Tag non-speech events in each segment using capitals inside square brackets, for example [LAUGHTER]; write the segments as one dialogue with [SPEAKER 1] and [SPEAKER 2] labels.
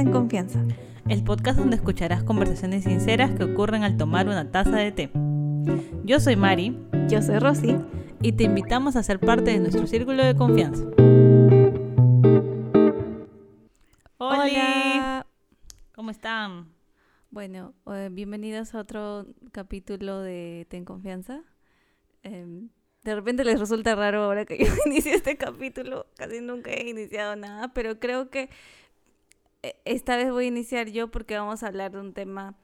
[SPEAKER 1] en confianza.
[SPEAKER 2] El podcast donde escucharás conversaciones sinceras que ocurren al tomar una taza de té. Yo soy Mari.
[SPEAKER 1] Yo soy Rosy.
[SPEAKER 2] Y te invitamos a ser parte de nuestro círculo de confianza.
[SPEAKER 1] Hola.
[SPEAKER 2] ¿Cómo están?
[SPEAKER 1] Bueno, eh, bienvenidos a otro capítulo de Ten Confianza. Em, de repente les resulta raro ahora que [LAUGHS] yo inicie este capítulo. Casi nunca he iniciado nada, pero creo que esta vez voy a iniciar yo porque vamos a hablar de un tema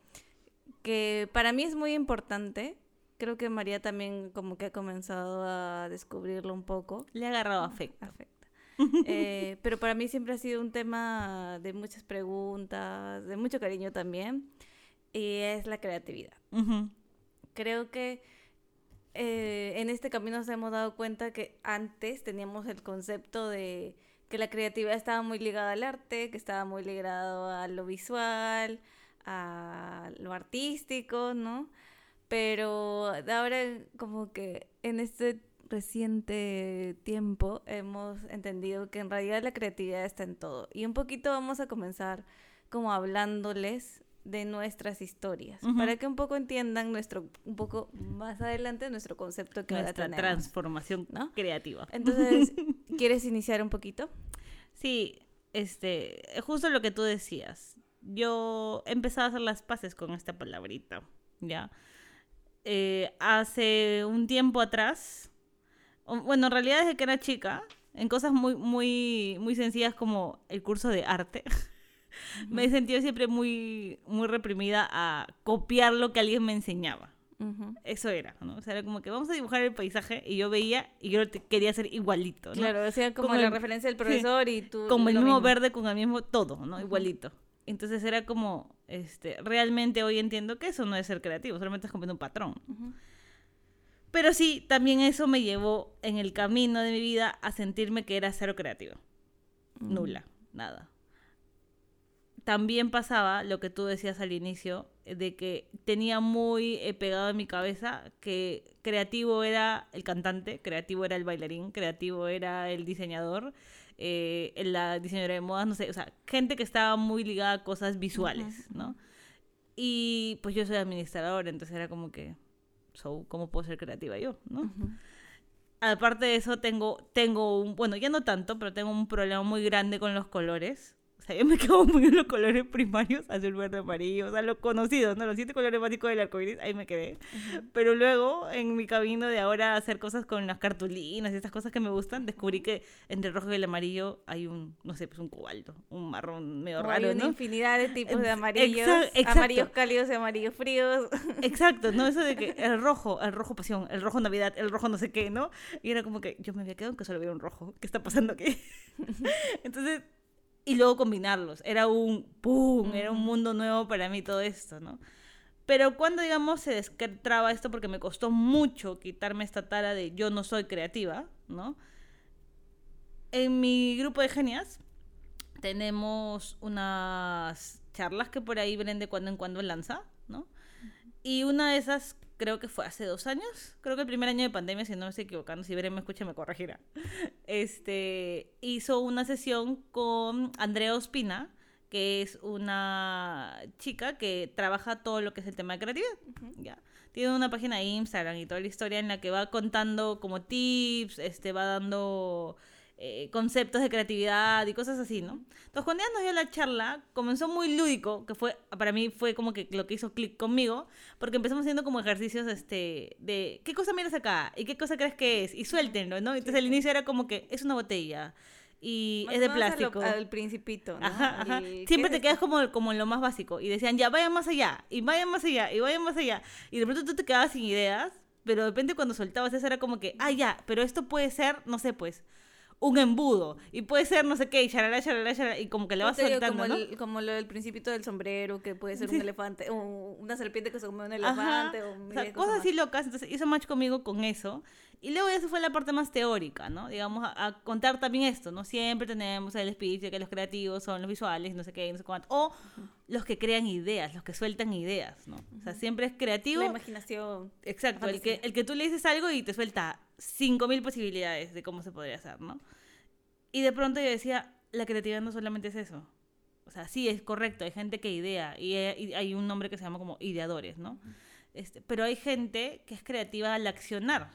[SPEAKER 1] que para mí es muy importante. Creo que María también como que ha comenzado a descubrirlo un poco.
[SPEAKER 2] Le ha agarrado afecto.
[SPEAKER 1] Eh, pero para mí siempre ha sido un tema de muchas preguntas, de mucho cariño también, y es la creatividad. Creo que eh, en este camino nos hemos dado cuenta que antes teníamos el concepto de que la creatividad estaba muy ligada al arte, que estaba muy ligado a lo visual, a lo artístico, ¿no? Pero ahora como que en este reciente tiempo hemos entendido que en realidad la creatividad está en todo. Y un poquito vamos a comenzar como hablándoles de nuestras historias, para que un poco entiendan nuestro, un poco más adelante nuestro concepto que ahora
[SPEAKER 2] Nuestra
[SPEAKER 1] tenemos.
[SPEAKER 2] transformación
[SPEAKER 1] ¿no?
[SPEAKER 2] creativa.
[SPEAKER 1] Entonces, [LAUGHS] ¿quieres iniciar un poquito?
[SPEAKER 2] Sí, este, justo lo que tú decías. Yo he empezado a hacer las paces con esta palabrita, ¿ya? Eh, hace un tiempo atrás, bueno, en realidad desde que era chica, en cosas muy, muy, muy sencillas como el curso de arte, [LAUGHS] me he sentido siempre muy, muy reprimida a copiar lo que alguien me enseñaba. Eso era, ¿no? O sea, era como que vamos a dibujar el paisaje y yo veía y yo te- quería ser igualito, ¿no?
[SPEAKER 1] Claro, o sea, como,
[SPEAKER 2] Como
[SPEAKER 1] la
[SPEAKER 2] el-
[SPEAKER 1] referencia del profesor y tú...
[SPEAKER 2] como el mismo verde con el mismo todo, ¿no? Igualito. Entonces era como, este, realmente hoy entiendo que eso no es ser creativo, solamente es copiando un patrón. Pero sí, también eso me llevó en el camino de mi vida a sentirme que era cero creativa.
[SPEAKER 1] Mm.
[SPEAKER 2] Nula, nada. También pasaba lo que tú decías al inicio, eh, de que tenía muy eh, pegado en mi cabeza que creativo era el cantante, creativo era el bailarín, creativo era el diseñador, eh, la diseñadora de modas, no sé, o sea, gente que estaba muy ligada a cosas visuales,
[SPEAKER 1] Ujú,
[SPEAKER 2] ¿no? Y pues yo soy administradora, entonces era como que, so, ¿cómo puedo ser creativa yo, no?
[SPEAKER 1] Ujú.
[SPEAKER 2] Aparte de eso, tengo, tengo un, bueno, ya no tanto, pero tengo un problema muy grande con los colores. Sea, yo me quedo muy en los colores primarios, azul, verde, amarillo, o sea, los conocidos, ¿no? Los siete colores básicos del arco iris, ahí me quedé. Pero luego, en mi camino de ahora hacer cosas con las cartulinas y estas cosas que me gustan, descubrí que entre el rojo y el amarillo hay un, no sé, pues un cobalto, un marrón medio
[SPEAKER 1] Como hay
[SPEAKER 2] raro,
[SPEAKER 1] una
[SPEAKER 2] ¿no?
[SPEAKER 1] infinidad de tipos de amarillos,
[SPEAKER 2] exa- exacto.
[SPEAKER 1] amarillos cálidos y amarillos fríos.
[SPEAKER 2] Exacto, ¿no? Eso de que [LAUGHS] el rojo, el rojo pasión, el rojo navidad, el rojo no sé qué, ¿no? Y era como que yo me había quedado en que solo había un rojo. ¿Qué está pasando aquí? [LAUGHS] Entonces, y luego combinarlos. Era un ¡pum! Era un mundo nuevo para mí todo esto, ¿no? Pero cuando, digamos, se destraba esto, porque me costó mucho quitarme esta tara de yo no soy creativa, ¿no? En mi grupo de genias tenemos unas charlas que por ahí Bren de cuando en cuando lanza, ¿no? Y una de esas creo que fue hace dos años, creo que el primer año de pandemia, si no me estoy equivocando, si Bren me escucha me corregirá. Este, hizo una sesión con Andrea Ospina, que es una chica que trabaja todo lo que es el tema de creatividad. ¿ya? Tiene una página de Instagram y toda la historia en la que va contando como tips, este, va dando eh, conceptos de creatividad y cosas así, ¿no? Entonces, cuando ella nos dio la charla, comenzó muy lúdico, que fue, para mí fue como que lo que hizo clic conmigo, porque empezamos haciendo como ejercicios este, de qué cosa miras acá y qué cosa crees que es, y suéltenlo, ¿no? Entonces, al inicio era como que es una botella y es de plástico.
[SPEAKER 1] Al principito, ¿no?
[SPEAKER 2] Ajá, ajá.
[SPEAKER 1] Y,
[SPEAKER 2] Siempre
[SPEAKER 1] ¿qué
[SPEAKER 2] te
[SPEAKER 1] es
[SPEAKER 2] quedas
[SPEAKER 1] esto?
[SPEAKER 2] como, como en lo más básico. Y decían, ya, vayan más allá, y vayan más allá, y vayan más allá. Y de pronto tú te quedabas sin ideas, pero de repente cuando soltabas eso era como que, ah, ya, pero esto puede ser, no sé, pues, un embudo. Y puede ser no sé qué, y charalá, charalá, charalá, y como que le vas
[SPEAKER 1] digo,
[SPEAKER 2] soltando,
[SPEAKER 1] como,
[SPEAKER 2] ¿no?
[SPEAKER 1] el- como lo del principito del sombrero, que puede ser
[SPEAKER 2] Sí.
[SPEAKER 1] un elefante, o una serpiente que se come un elefante, o,
[SPEAKER 2] O sea, cosas
[SPEAKER 1] más.
[SPEAKER 2] así locas. Entonces hizo match conmigo con eso. Y luego eso fue la parte más teórica, ¿no? Digamos, a, a contar también esto, ¿no? Siempre tenemos el speech de que los creativos son los visuales, no sé qué, no sé cuánto. O los que crean ideas, los que sueltan ideas, ¿no? O sea, siempre es creativo.
[SPEAKER 1] La imaginación.
[SPEAKER 2] Exacto, el que, el que tú le dices algo y te suelta 5.000 posibilidades de cómo se podría hacer, ¿no? Y de pronto yo decía, la creatividad no solamente es eso. o sea, sí es correcto, hay gente que idea y hay, un nombre que se llama como ideadores, ¿no? Este, pero hay gente que es creativa al accionar.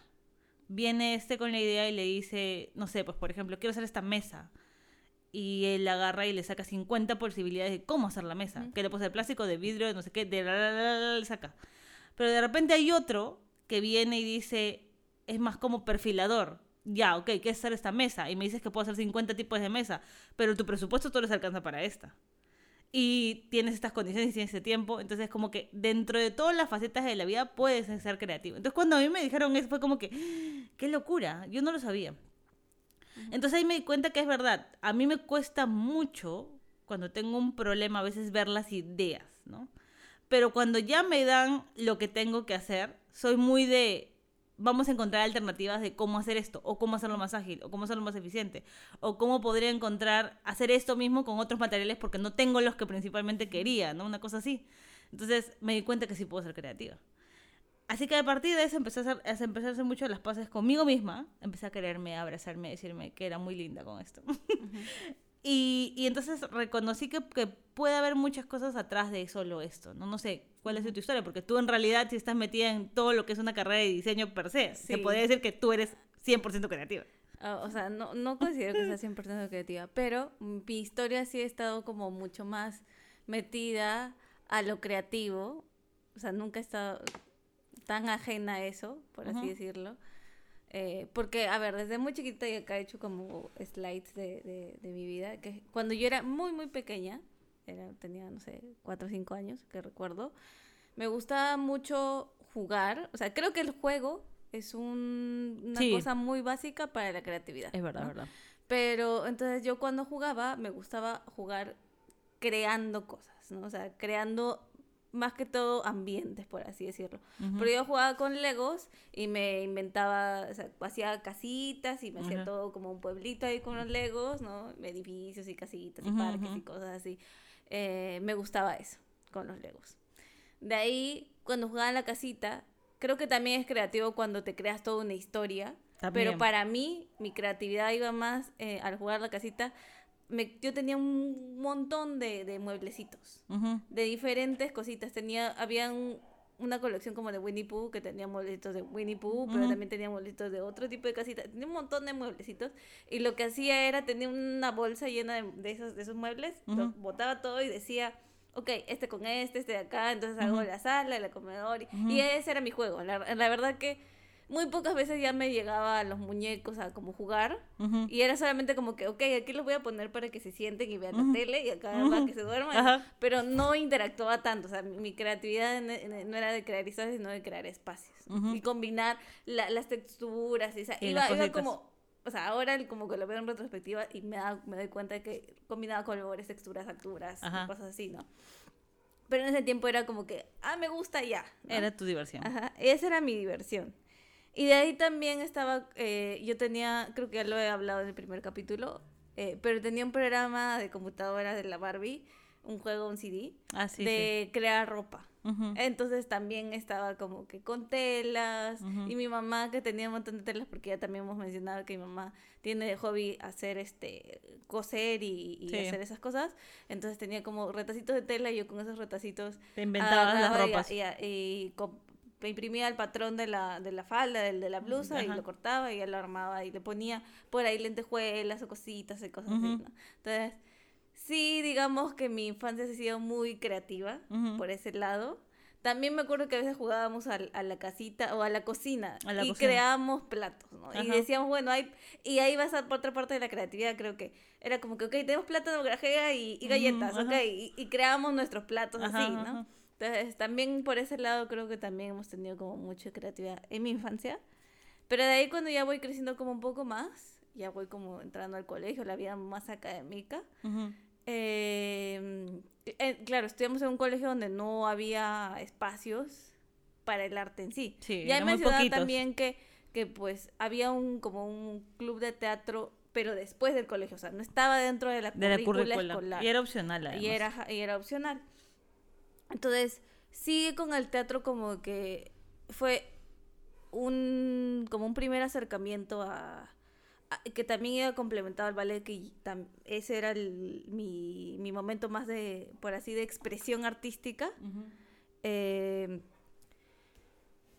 [SPEAKER 2] Viene este con la idea y le dice, no sé, pues por ejemplo, quiero hacer esta mesa. Y él agarra y le saca 50 posibilidades de cómo hacer la mesa. Que le puede ser plástico, de vidrio, de no sé qué, de la, la, la, la, le saca. Pero de repente hay otro que viene y dice, es más como perfilador. Ya, ok, ¿qué es hacer esta mesa? Y me dices que puedo hacer 50 tipos de mesa, pero tu presupuesto todo les alcanza para esta. Y tienes estas condiciones y tienes ese tiempo, entonces como que dentro de todas las facetas de la vida puedes ser creativo. Entonces cuando a mí me dijeron eso fue como que, qué locura, yo no lo sabía. Entonces ahí me di cuenta que es verdad, a mí me cuesta mucho cuando tengo un problema a veces ver las ideas, ¿no? Pero cuando ya me dan lo que tengo que hacer, soy muy de, vamos a encontrar alternativas de cómo hacer esto, o cómo hacerlo más ágil, o cómo hacerlo más eficiente, o cómo podría encontrar hacer esto mismo con otros materiales porque no tengo los que principalmente quería, ¿no? Una cosa así. Entonces me di cuenta que sí puedo ser creativa. Así que a partir de eso empecé a, hacer, a empezar a hacer mucho las paces conmigo misma, empecé a quererme, a abrazarme, a decirme que era muy linda con esto. [LAUGHS] y, y, entonces reconocí que, que, puede haber muchas cosas atrás de solo esto, ¿no? No sé cuál es tu historia, porque tú en realidad si estás metida en todo lo que es una carrera de diseño per se, sí. te podría decir que tú eres 100% creativa.
[SPEAKER 1] Uh, o sea, no, no considero que sea 100% creativa, pero mi historia sí ha estado como mucho más metida a lo creativo. O sea, nunca he estado tan ajena a eso, por así uh -huh. decirlo. Eh, porque, a ver, desde muy chiquita y acá he hecho como slides de, de, de, mi vida, que cuando yo era muy, muy pequeña, era, tenía, no sé, cuatro o cinco años, que recuerdo, me gustaba mucho jugar, o sea, creo que el juego es un, una sí. cosa muy básica para la creatividad.
[SPEAKER 2] Es verdad,
[SPEAKER 1] ¿no?
[SPEAKER 2] verdad.
[SPEAKER 1] Pero entonces yo cuando jugaba, me gustaba jugar creando cosas, ¿no? O sea, creando más que todo ambientes, por así decirlo. Uh -huh. Pero yo jugaba con Legos y me inventaba, o sea, hacía casitas y me uh -huh. hacía todo como un pueblito ahí con los Legos, ¿no? Edificios y casitas y uh -huh. parques y cosas así. Eh, me gustaba eso con los Legos. De ahí, cuando jugaba en la casita, creo que también es creativo cuando te creas toda una historia. También. Pero para mí, mi creatividad iba más eh, al jugar la casita me, yo tenía un montón de, de mueblecitos, uh -huh. de diferentes cositas. Tenía, había un, una colección como de Winnie Pooh, que tenía mueblecitos de Winnie Pooh, uh -huh. pero también tenía mueblecitos de otro tipo de casitas. Tenía un montón de mueblecitos. Y lo que hacía era, tenía una bolsa llena de, de esos, de esos muebles, uh -huh. lo botaba todo y decía, ok, este con este, este de acá, entonces hago la sala, el comedor. Y, y ese era mi juego. La, la verdad que muy pocas veces ya me llegaba a los muñecos a como jugar uh -huh. y era solamente como que, ok, aquí los voy a poner para que se sienten y vean uh -huh. la tele y acá uh -huh. para que se duerman, pero no interactuaba tanto, o sea, mi creatividad no era de crear historias, sino de crear espacios y combinar la, las texturas, y, o sea, y iba, iba como o sea, ahora como que lo veo en retrospectiva y me, da, me doy cuenta de que combinaba colores, texturas, alturas, cosas así, ¿no? Pero en ese tiempo era como que, ah, me gusta ya.
[SPEAKER 2] ¿no? Era tu diversión.
[SPEAKER 1] Ajá, esa era mi diversión. Y de ahí también estaba, eh, yo tenía, creo que ya lo he hablado en el primer capítulo, eh, pero tenía un programa de computadora de la Barbie, un juego, un CD,
[SPEAKER 2] ah, sí,
[SPEAKER 1] de
[SPEAKER 2] sí.
[SPEAKER 1] crear ropa. Uh -huh. Entonces también estaba como que con telas uh -huh. y mi mamá que tenía un montón de telas porque ya también hemos mencionado que mi mamá tiene de hobby hacer este coser y, y sí. hacer esas cosas entonces tenía como retacitos de tela y yo con esos retacitos
[SPEAKER 2] te inventabas las ropas
[SPEAKER 1] y, y, y, imprimía el patrón de la, de la falda, del de la blusa, Ajá. y lo cortaba y ya lo armaba y le ponía por ahí lentejuelas o cositas y cosas uh -huh. así, ¿no? Entonces, sí, digamos que mi infancia ha sido muy creativa uh -huh. por ese lado. También me acuerdo que a veces jugábamos a, a la casita o a la cocina
[SPEAKER 2] a la
[SPEAKER 1] y
[SPEAKER 2] cocina.
[SPEAKER 1] creábamos platos, ¿no? Ajá. Y decíamos, bueno, hay... Y ahí vas a por otra parte de la creatividad, creo que era como que, ok, tenemos plátano, grajea y, y galletas, uh -huh. ok, y, y, creamos nuestros platos así, ¿no? Entonces, también por ese lado creo que también hemos tenido como mucha creatividad en mi infancia. Pero de ahí cuando ya voy creciendo como un poco más, ya voy como entrando al colegio, la vida más académica. Uh -huh. eh, eh, claro, estudiamos en un colegio donde no había espacios para el arte en sí.
[SPEAKER 2] sí
[SPEAKER 1] ya he mencionado también que, que pues había un como un club de teatro pero después del colegio, o sea, no estaba dentro de la,
[SPEAKER 2] de la currícula escolar. Y era opcional, además.
[SPEAKER 1] Y era, y era opcional. Entonces, sí con el teatro como que fue un como un primer acercamiento a, que también iba complementado al ballet, que tam- ese era el- mi, mi momento más de, por así, de expresión artística. Eh,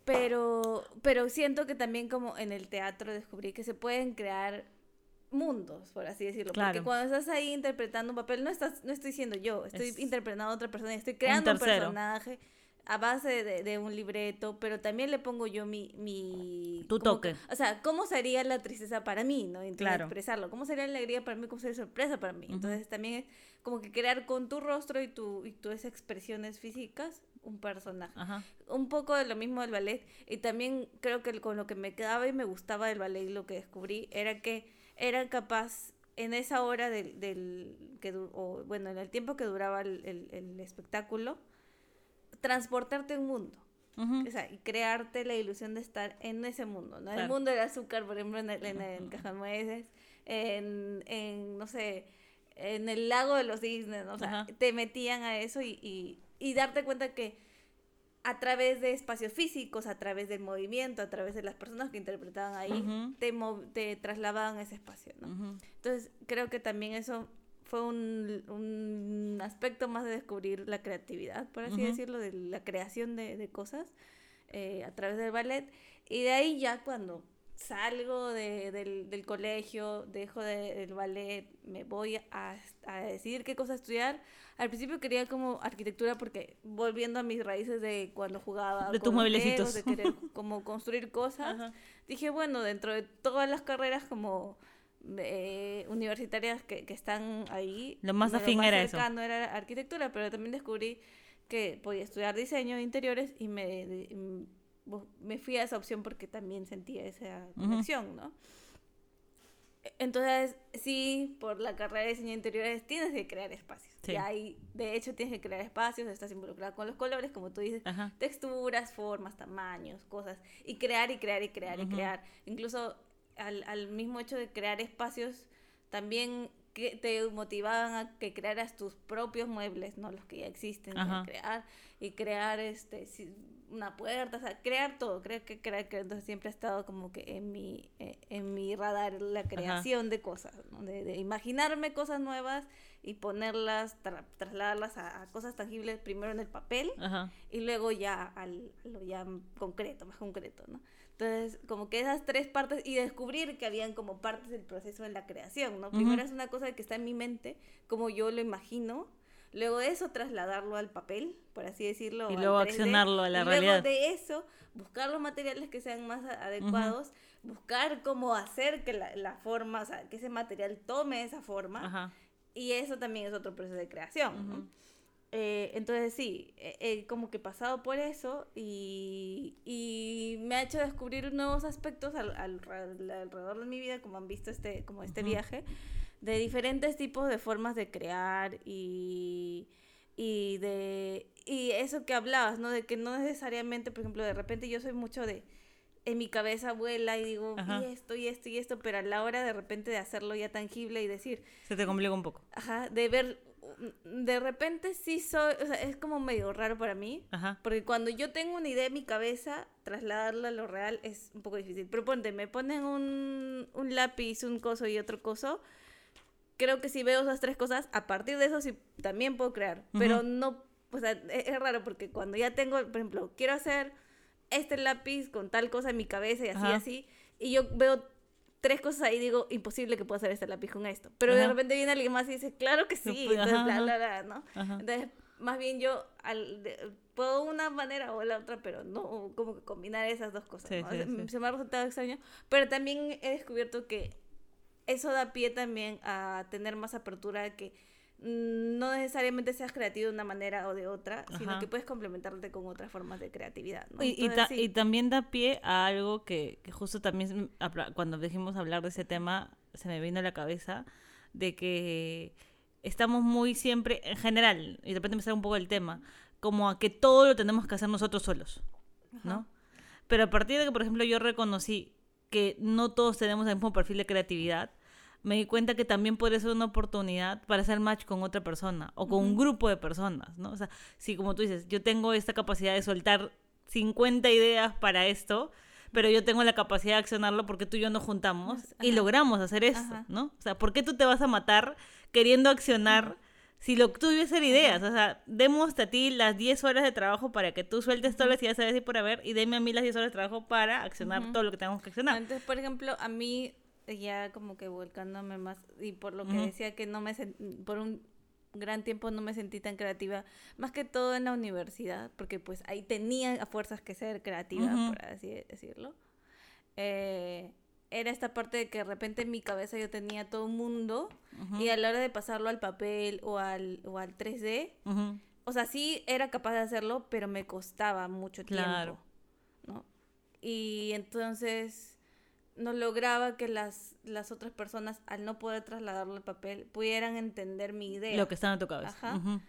[SPEAKER 1] pero, pero siento que también como en el teatro descubrí que se pueden crear mundos, por así decirlo.
[SPEAKER 2] Claro.
[SPEAKER 1] Porque cuando estás ahí interpretando un papel, no estás, no estoy siendo yo, estoy
[SPEAKER 2] Es
[SPEAKER 1] interpretando a otra persona, estoy creando un,
[SPEAKER 2] tercero.
[SPEAKER 1] personaje a base de, de un libreto, pero también le pongo yo mi... mi
[SPEAKER 2] Tu
[SPEAKER 1] como que-
[SPEAKER 2] toque.
[SPEAKER 1] o sea, ¿cómo sería la tristeza para mí? ¿no? Entonces,
[SPEAKER 2] Claro.
[SPEAKER 1] expresarlo. ¿Cómo sería la alegría para mí? ¿Cómo sería sorpresa para mí?
[SPEAKER 2] Ujú.
[SPEAKER 1] Entonces también es como que crear con tu rostro y, tu, y tus expresiones físicas un personaje
[SPEAKER 2] Ajá.
[SPEAKER 1] un poco de lo mismo del ballet y también creo que con lo que me quedaba y me gustaba del ballet lo que descubrí era que era capaz en esa hora del, del que o bueno en el tiempo que duraba el, el- el espectáculo transportarte a un mundo. O sea, y crearte la ilusión de estar en ese mundo, ¿no? El mundo del azúcar, por ejemplo, en el, en el Cajanueces, en, en, no sé, en el lago de los cisnes, ¿no? O sea, te metían a eso y, y, y darte cuenta que a través de espacios físicos, a través del movimiento, a través de las personas que interpretaban ahí,
[SPEAKER 2] Ujú.
[SPEAKER 1] te, mov- te trasladaban a ese espacio, ¿no?
[SPEAKER 2] Ujú.
[SPEAKER 1] Entonces, creo que también eso fue un, un aspecto más de descubrir la creatividad, por así
[SPEAKER 2] Ujú.
[SPEAKER 1] decirlo, de la creación de, de cosas eh, a través del ballet. Y de ahí ya cuando salgo de- del, del colegio, dejo de- el ballet, me voy a, a decidir qué cosa estudiar. Al principio quería como arquitectura porque volviendo a mis raíces de cuando jugaba
[SPEAKER 2] De tus mueblecitos.
[SPEAKER 1] De querer [LAUGHS] como construir cosas
[SPEAKER 2] Ajá.
[SPEAKER 1] dije, bueno, dentro de todas las carreras como eh, universitarias que, que están ahí,
[SPEAKER 2] Lo más afín era eso.
[SPEAKER 1] era arquitectura, pero también descubrí que podía estudiar diseño de interiores y me, me fui a esa opción porque también sentía esa conexión, ¿no? Entonces, sí, por la carrera de diseño de interiores tienes que crear espacios.
[SPEAKER 2] Sí.
[SPEAKER 1] Y ahí, de hecho, tienes que crear espacios, estás involucrada con los colores, como tú dices,
[SPEAKER 2] Ajá.
[SPEAKER 1] texturas, formas, tamaños, cosas, y crear y crear y crear y crear. Incluso al, al mismo hecho de crear espacios, también que te motivaban a que crearas tus propios muebles, no los que ya existen, crear y crear este si- una puerta, o sea, crear todo, creo que crear, que entonces siempre ha estado como que en mi, eh, en mi radar la creación de cosas, ¿no? de, de imaginarme cosas nuevas y ponerlas, tra- trasladarlas a, a cosas tangibles primero en el papel
[SPEAKER 2] Ajá.
[SPEAKER 1] y luego ya al, a lo ya concreto, más concreto, ¿no? Entonces, como que esas tres partes y descubrir que habían como partes del proceso de la creación, ¿no? Primero
[SPEAKER 2] Ujú.
[SPEAKER 1] es una cosa que está en mi mente, como yo lo imagino, luego de eso trasladarlo al papel, por así decirlo,
[SPEAKER 2] Y luego
[SPEAKER 1] 3D,
[SPEAKER 2] accionarlo a la
[SPEAKER 1] y
[SPEAKER 2] realidad.
[SPEAKER 1] Luego de eso, buscar los materiales que sean más adecuados, buscar cómo hacer que la, la forma, o sea, que ese material tome esa forma,
[SPEAKER 2] Ajá.
[SPEAKER 1] y eso también es otro proceso de creación, ¿no?
[SPEAKER 2] Ujú.
[SPEAKER 1] Eh, entonces sí, he, he como que pasado por eso y, y me ha hecho descubrir nuevos aspectos al, al- al- alrededor de mi vida, como han visto este, como este
[SPEAKER 2] Ujú.
[SPEAKER 1] viaje, de diferentes tipos de formas de crear y, y de y eso que hablabas, ¿no? De que no necesariamente, por ejemplo, de repente yo soy mucho de en mi cabeza vuela y digo,
[SPEAKER 2] Ajá.
[SPEAKER 1] y esto, y esto, y esto, pero a la hora de repente de hacerlo ya tangible y decir,
[SPEAKER 2] Se te complica un poco.
[SPEAKER 1] Ajá, de ver, de repente sí soy, o sea, es como medio raro para mí,
[SPEAKER 2] Ajá.
[SPEAKER 1] porque cuando yo tengo una idea en mi cabeza, trasladarla a lo real es un poco difícil. Pero ponte, me ponen un, un lápiz, un coso y otro coso, creo que si veo esas tres cosas, a partir de eso sí también puedo crear, pero
[SPEAKER 2] Ujú.
[SPEAKER 1] no, o sea, es, es raro porque cuando ya tengo, por ejemplo, quiero hacer este lápiz con tal cosa en mi cabeza y así,
[SPEAKER 2] Ajá.
[SPEAKER 1] así, y yo veo tres cosas ahí y digo, imposible que pueda hacer este lápiz con esto. Pero de repente viene alguien más y dice, claro que sí, entonces
[SPEAKER 2] ajá,
[SPEAKER 1] bla, bla, bla, ¿no? Entonces, más bien yo al, de- puedo una manera o la otra, pero no como que combinar esas dos cosas.
[SPEAKER 2] Sí,
[SPEAKER 1] ¿no?
[SPEAKER 2] sí,
[SPEAKER 1] Se-
[SPEAKER 2] sí.
[SPEAKER 1] Se me ha resultado extraño, pero también he descubierto que eso da pie también a tener más apertura a que mm, no necesariamente seas creativo de una manera o de otra, sino que puedes complementarte con otras formas de creatividad. ¿no?
[SPEAKER 2] Y, y
[SPEAKER 1] Entonces,
[SPEAKER 2] ta-
[SPEAKER 1] sí.
[SPEAKER 2] y también da pie a algo que, que justo también cuando dijimos hablar de ese tema se me vino a la cabeza de que estamos muy siempre en general y de repente me sale un poco el tema como a que todo lo tenemos que hacer nosotros solos ¿no? Pero a partir de que por ejemplo yo reconocí que no todos tenemos el mismo perfil de creatividad me di cuenta que también puede ser una oportunidad para hacer match con otra persona o con un grupo de personas, ¿no? O sea, si como tú dices, yo tengo esta capacidad de soltar 50 ideas para esto, pero yo tengo la capacidad de accionarlo porque tú y yo nos juntamos y logramos hacer esto,
[SPEAKER 1] Ajá.
[SPEAKER 2] ¿no? O sea, ¿por qué tú te vas a matar queriendo accionar si lo tuyo es ser ideas? O sea, demos a ti las 10 horas de trabajo para que tú sueltes todas las ideas sabes y por haber y deme a mí las 10 horas de trabajo para accionar todo lo que tengamos que accionar.
[SPEAKER 1] Entonces, por ejemplo, a mí, ya como que volcándome más, y por lo que decía que no me por un gran tiempo no me sentí tan creativa, más que todo en la universidad, porque pues ahí tenía a fuerzas que ser creativa,
[SPEAKER 2] Ujú.
[SPEAKER 1] por así decirlo. Eh, era esta parte de que de repente en mi cabeza yo tenía todo un mundo y a la hora de pasarlo al papel o al, o al 3D,
[SPEAKER 2] Ujú.
[SPEAKER 1] o sea, sí era capaz de hacerlo, pero me costaba mucho
[SPEAKER 2] Claro.
[SPEAKER 1] tiempo, ¿no? Y entonces no lograba que las, las otras personas, al no poder trasladarlo al papel, pudieran entender mi idea.
[SPEAKER 2] Lo que está en tu cabeza.
[SPEAKER 1] Ajá.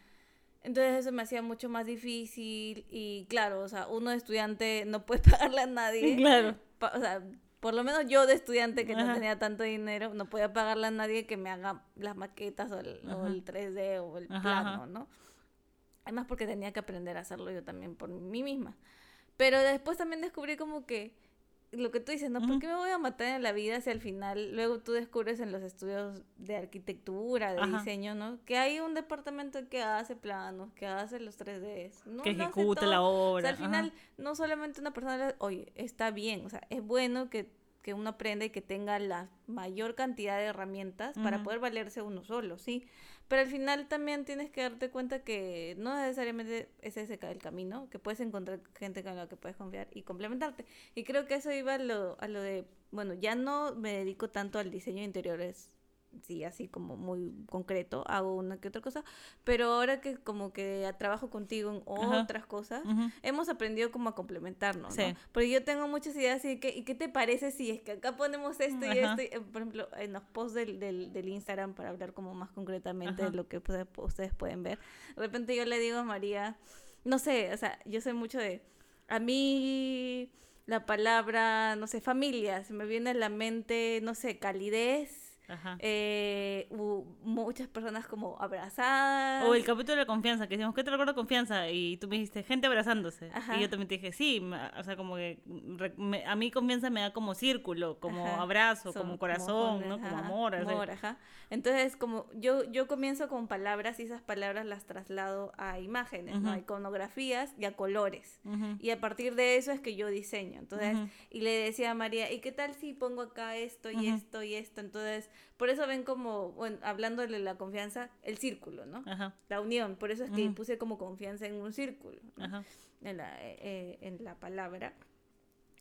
[SPEAKER 1] Entonces eso me hacía mucho más difícil y claro, o sea, uno de estudiante no puede [LAUGHS] pagarle a nadie.
[SPEAKER 2] Claro.
[SPEAKER 1] Pa- o sea, por lo menos yo de estudiante que
[SPEAKER 2] Ajá.
[SPEAKER 1] no tenía tanto dinero, no podía pagarle a nadie que me haga las maquetas o el, o
[SPEAKER 2] Ajá.
[SPEAKER 1] el 3D o el
[SPEAKER 2] Ajá,
[SPEAKER 1] plano. ¿no? Además porque tenía que aprender a hacerlo yo también por mí misma. Pero después también descubrí como que lo que tú dices, ¿no? ¿Por qué me voy a matar en la vida si al final luego tú descubres en los estudios de arquitectura, de
[SPEAKER 2] Ajá.
[SPEAKER 1] diseño, ¿no? Que hay un departamento que hace planos, que hace los 3Ds, ¿no?
[SPEAKER 2] que ejecute la
[SPEAKER 1] todo. O
[SPEAKER 2] obra.
[SPEAKER 1] sea, al
[SPEAKER 2] ajá.
[SPEAKER 1] final, no solamente una persona, oye, está bien, o sea, es bueno que, que uno aprenda y que tenga la mayor cantidad de herramientas para poder valerse uno solo, ¿sí? Pero al final también tienes que darte cuenta que no necesariamente es ese ca- el camino, que puedes encontrar gente con la que puedes confiar y complementarte. Y creo que eso iba a lo, a lo de, bueno, ya no me dedico tanto al diseño de interiores, sí, así como muy concreto, hago una que otra cosa, pero ahora que como que trabajo contigo en
[SPEAKER 2] Ajá.
[SPEAKER 1] otras cosas,
[SPEAKER 2] Ujú.
[SPEAKER 1] hemos aprendido como a complementarnos,
[SPEAKER 2] Sí.
[SPEAKER 1] ¿no? Porque yo tengo muchas ideas y que, ¿y qué te parece si es que acá ponemos esto y
[SPEAKER 2] Ajá.
[SPEAKER 1] esto? Y, eh, por ejemplo, en los posts del, del, del Instagram para hablar como más concretamente
[SPEAKER 2] Ajá.
[SPEAKER 1] de lo que pues, ustedes pueden ver. De repente yo le digo a María, no sé, o sea, yo soy mucho de, a mí la palabra, no sé, familia, se me viene a la mente, no sé, calidez.
[SPEAKER 2] Ajá.
[SPEAKER 1] eh, u- muchas personas como abrazadas.
[SPEAKER 2] O el capítulo de la confianza, que decimos, ¿qué te recuerda confianza? Y tú me dijiste, gente abrazándose.
[SPEAKER 1] Ajá.
[SPEAKER 2] Y yo también te dije, sí, o sea, como que me- a mí confianza me da como círculo, como
[SPEAKER 1] Ajá.
[SPEAKER 2] abrazo,
[SPEAKER 1] Son
[SPEAKER 2] como corazón,
[SPEAKER 1] con-
[SPEAKER 2] ¿no? Como amor.
[SPEAKER 1] amor, ajá. Entonces, como yo, yo comienzo con palabras y esas palabras las traslado a imágenes. A iconografías y a colores. Y a partir de eso es que yo diseño. Entonces, y le decía a María, ¿y qué tal si pongo acá esto y esto y esto? Entonces, por eso ven como, bueno, hablándole de la confianza, el círculo, ¿no?
[SPEAKER 2] Ajá,
[SPEAKER 1] La unión. Por eso es que
[SPEAKER 2] Ujú.
[SPEAKER 1] puse como confianza en un círculo. ¿no?
[SPEAKER 2] ajá.
[SPEAKER 1] en la, eh, eh, en la palabra.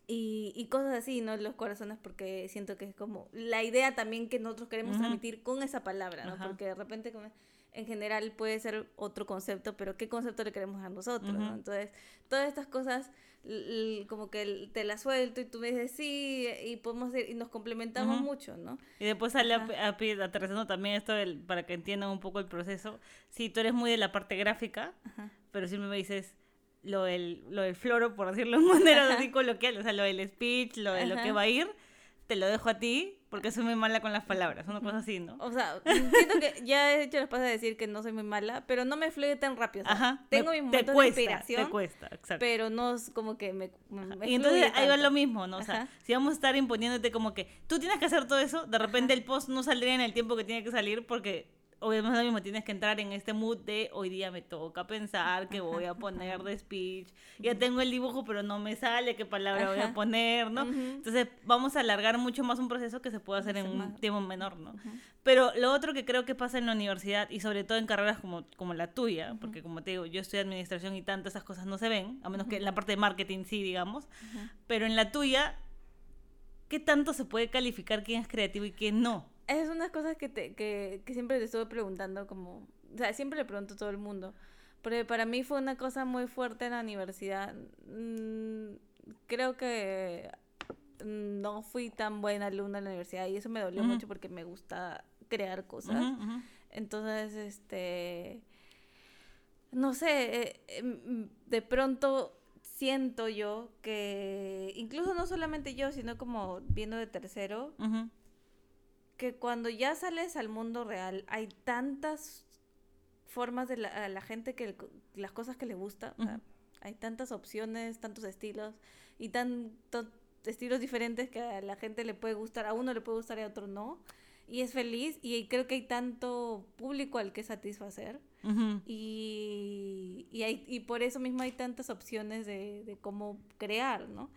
[SPEAKER 1] Y, y cosas así, ¿no? Los corazones, porque siento que es como la idea también que nosotros queremos transmitir con esa palabra, ¿no?
[SPEAKER 2] Ajá.
[SPEAKER 1] Porque de repente como en general puede ser otro concepto, pero ¿qué concepto le queremos a nosotros? ¿no?
[SPEAKER 2] Ujú.
[SPEAKER 1] Entonces, todas estas cosas, como que te las suelto y tú me dices sí, y podemos ir, y nos complementamos
[SPEAKER 2] Ujú.
[SPEAKER 1] mucho, ¿no?
[SPEAKER 2] Y después sale
[SPEAKER 1] Ajá.
[SPEAKER 2] aterrizando también esto del- para que entiendan un poco el proceso. Si tú eres muy de la parte gráfica,
[SPEAKER 1] Ajá.
[SPEAKER 2] pero si me dices lo del, lo del floro, por decirlo de [LAUGHS] manera así coloquial, o sea, lo del speech, lo de lo que
[SPEAKER 1] Ajá.
[SPEAKER 2] va a ir, te lo dejo a ti porque soy muy mala con las palabras, una cosa así, ¿no?
[SPEAKER 1] O sea, siento que ya he hecho las pasas de decir que no soy muy mala, pero no me fluye tan rápido. o sea,
[SPEAKER 2] Ajá.
[SPEAKER 1] Tengo mis momentos
[SPEAKER 2] cuesta,
[SPEAKER 1] de inspiración.
[SPEAKER 2] Te cuesta, exacto.
[SPEAKER 1] pero no es como que me,
[SPEAKER 2] y entonces ahí va lo mismo, ¿no? O sea,
[SPEAKER 1] Ajá.
[SPEAKER 2] si vamos a estar imponiéndote como que tú tienes que hacer todo eso, de repente el post no saldría en el tiempo que tiene que salir porque obviamente mismo tienes que entrar en este mood de hoy día me toca pensar que voy a poner de speech, ya tengo el dibujo pero no me sale qué palabra voy a
[SPEAKER 1] Ajá.
[SPEAKER 2] poner, ¿no?
[SPEAKER 1] Ujú.
[SPEAKER 2] Entonces vamos a alargar mucho más un proceso que se puede hacer en un tiempo menor, ¿no?
[SPEAKER 1] Ujú.
[SPEAKER 2] Pero lo otro que creo que pasa en la universidad y sobre todo en carreras como, como la tuya, porque como te digo, yo estudio administración y tanto esas cosas no se ven, a menos que en la parte de marketing sí, digamos, pero en la tuya, ¿qué tanto se puede calificar quién es creativo y quién no?
[SPEAKER 1] Es unas cosas que, te, que, que siempre te estuve preguntando, como, o sea, siempre le pregunto a todo el mundo. Porque para mí fue una cosa muy fuerte en la universidad. Mm, creo que no fui tan buena alumna en la universidad y eso me dolió mucho porque me gusta crear cosas. Entonces, este, no sé, eh, em, de pronto siento yo que, incluso no solamente yo, sino como viendo de tercero. Que cuando ya sales al mundo real hay tantas formas de la, a la gente que el- las cosas que le gusta, o sea,
[SPEAKER 2] Ujú.
[SPEAKER 1] hay tantas opciones, tantos estilos y tanto estilos diferentes que a la gente le puede gustar, a uno le puede gustar y a otro no. Y es feliz y creo que hay tanto público al que satisfacer. y, y, hay, y por eso mismo hay tantas opciones de, de cómo crear, ¿no?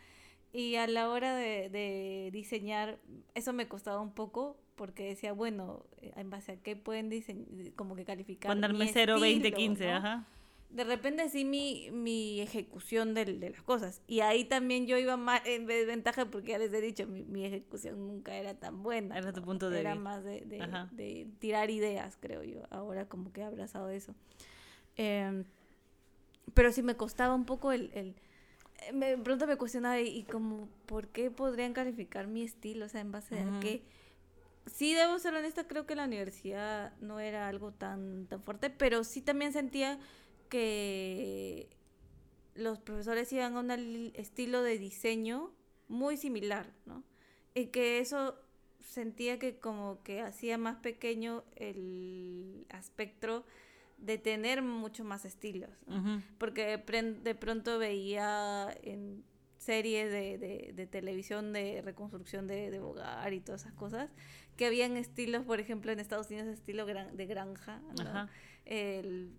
[SPEAKER 1] Y a la hora de, de, diseñar, eso me costaba un poco porque decía, bueno, eh, en base a qué pueden diseñar, como que calificar.
[SPEAKER 2] Ponerme 0, 20, 15, ajá
[SPEAKER 1] de repente sí mi, mi ejecución de, de, las cosas. Y ahí también yo iba más en desventaja porque ya les he dicho, mi, mi ejecución nunca era tan buena.
[SPEAKER 2] Era tu punto de
[SPEAKER 1] Era más de, de, de, tirar ideas, creo yo. Ahora como que he abrazado eso. Eh, pero sí me costaba un poco el... el eh, me, pronto me cuestionaba y, y, como, ¿por qué podrían calificar mi estilo? O sea, en base uh -huh. a qué sí debo ser honesta, creo que la universidad no era algo tan, tan fuerte, pero sí también sentía que los profesores iban a un estilo de diseño muy similar, ¿no? Y que eso sentía que como que hacía más pequeño el espectro de tener mucho más estilos, ¿no? uh -huh. porque de pronto veía en series de, de, de televisión de reconstrucción de, de, hogar y todas esas cosas, que habían estilos, por ejemplo, en Estados Unidos, estilo gran, de granja, ¿no? el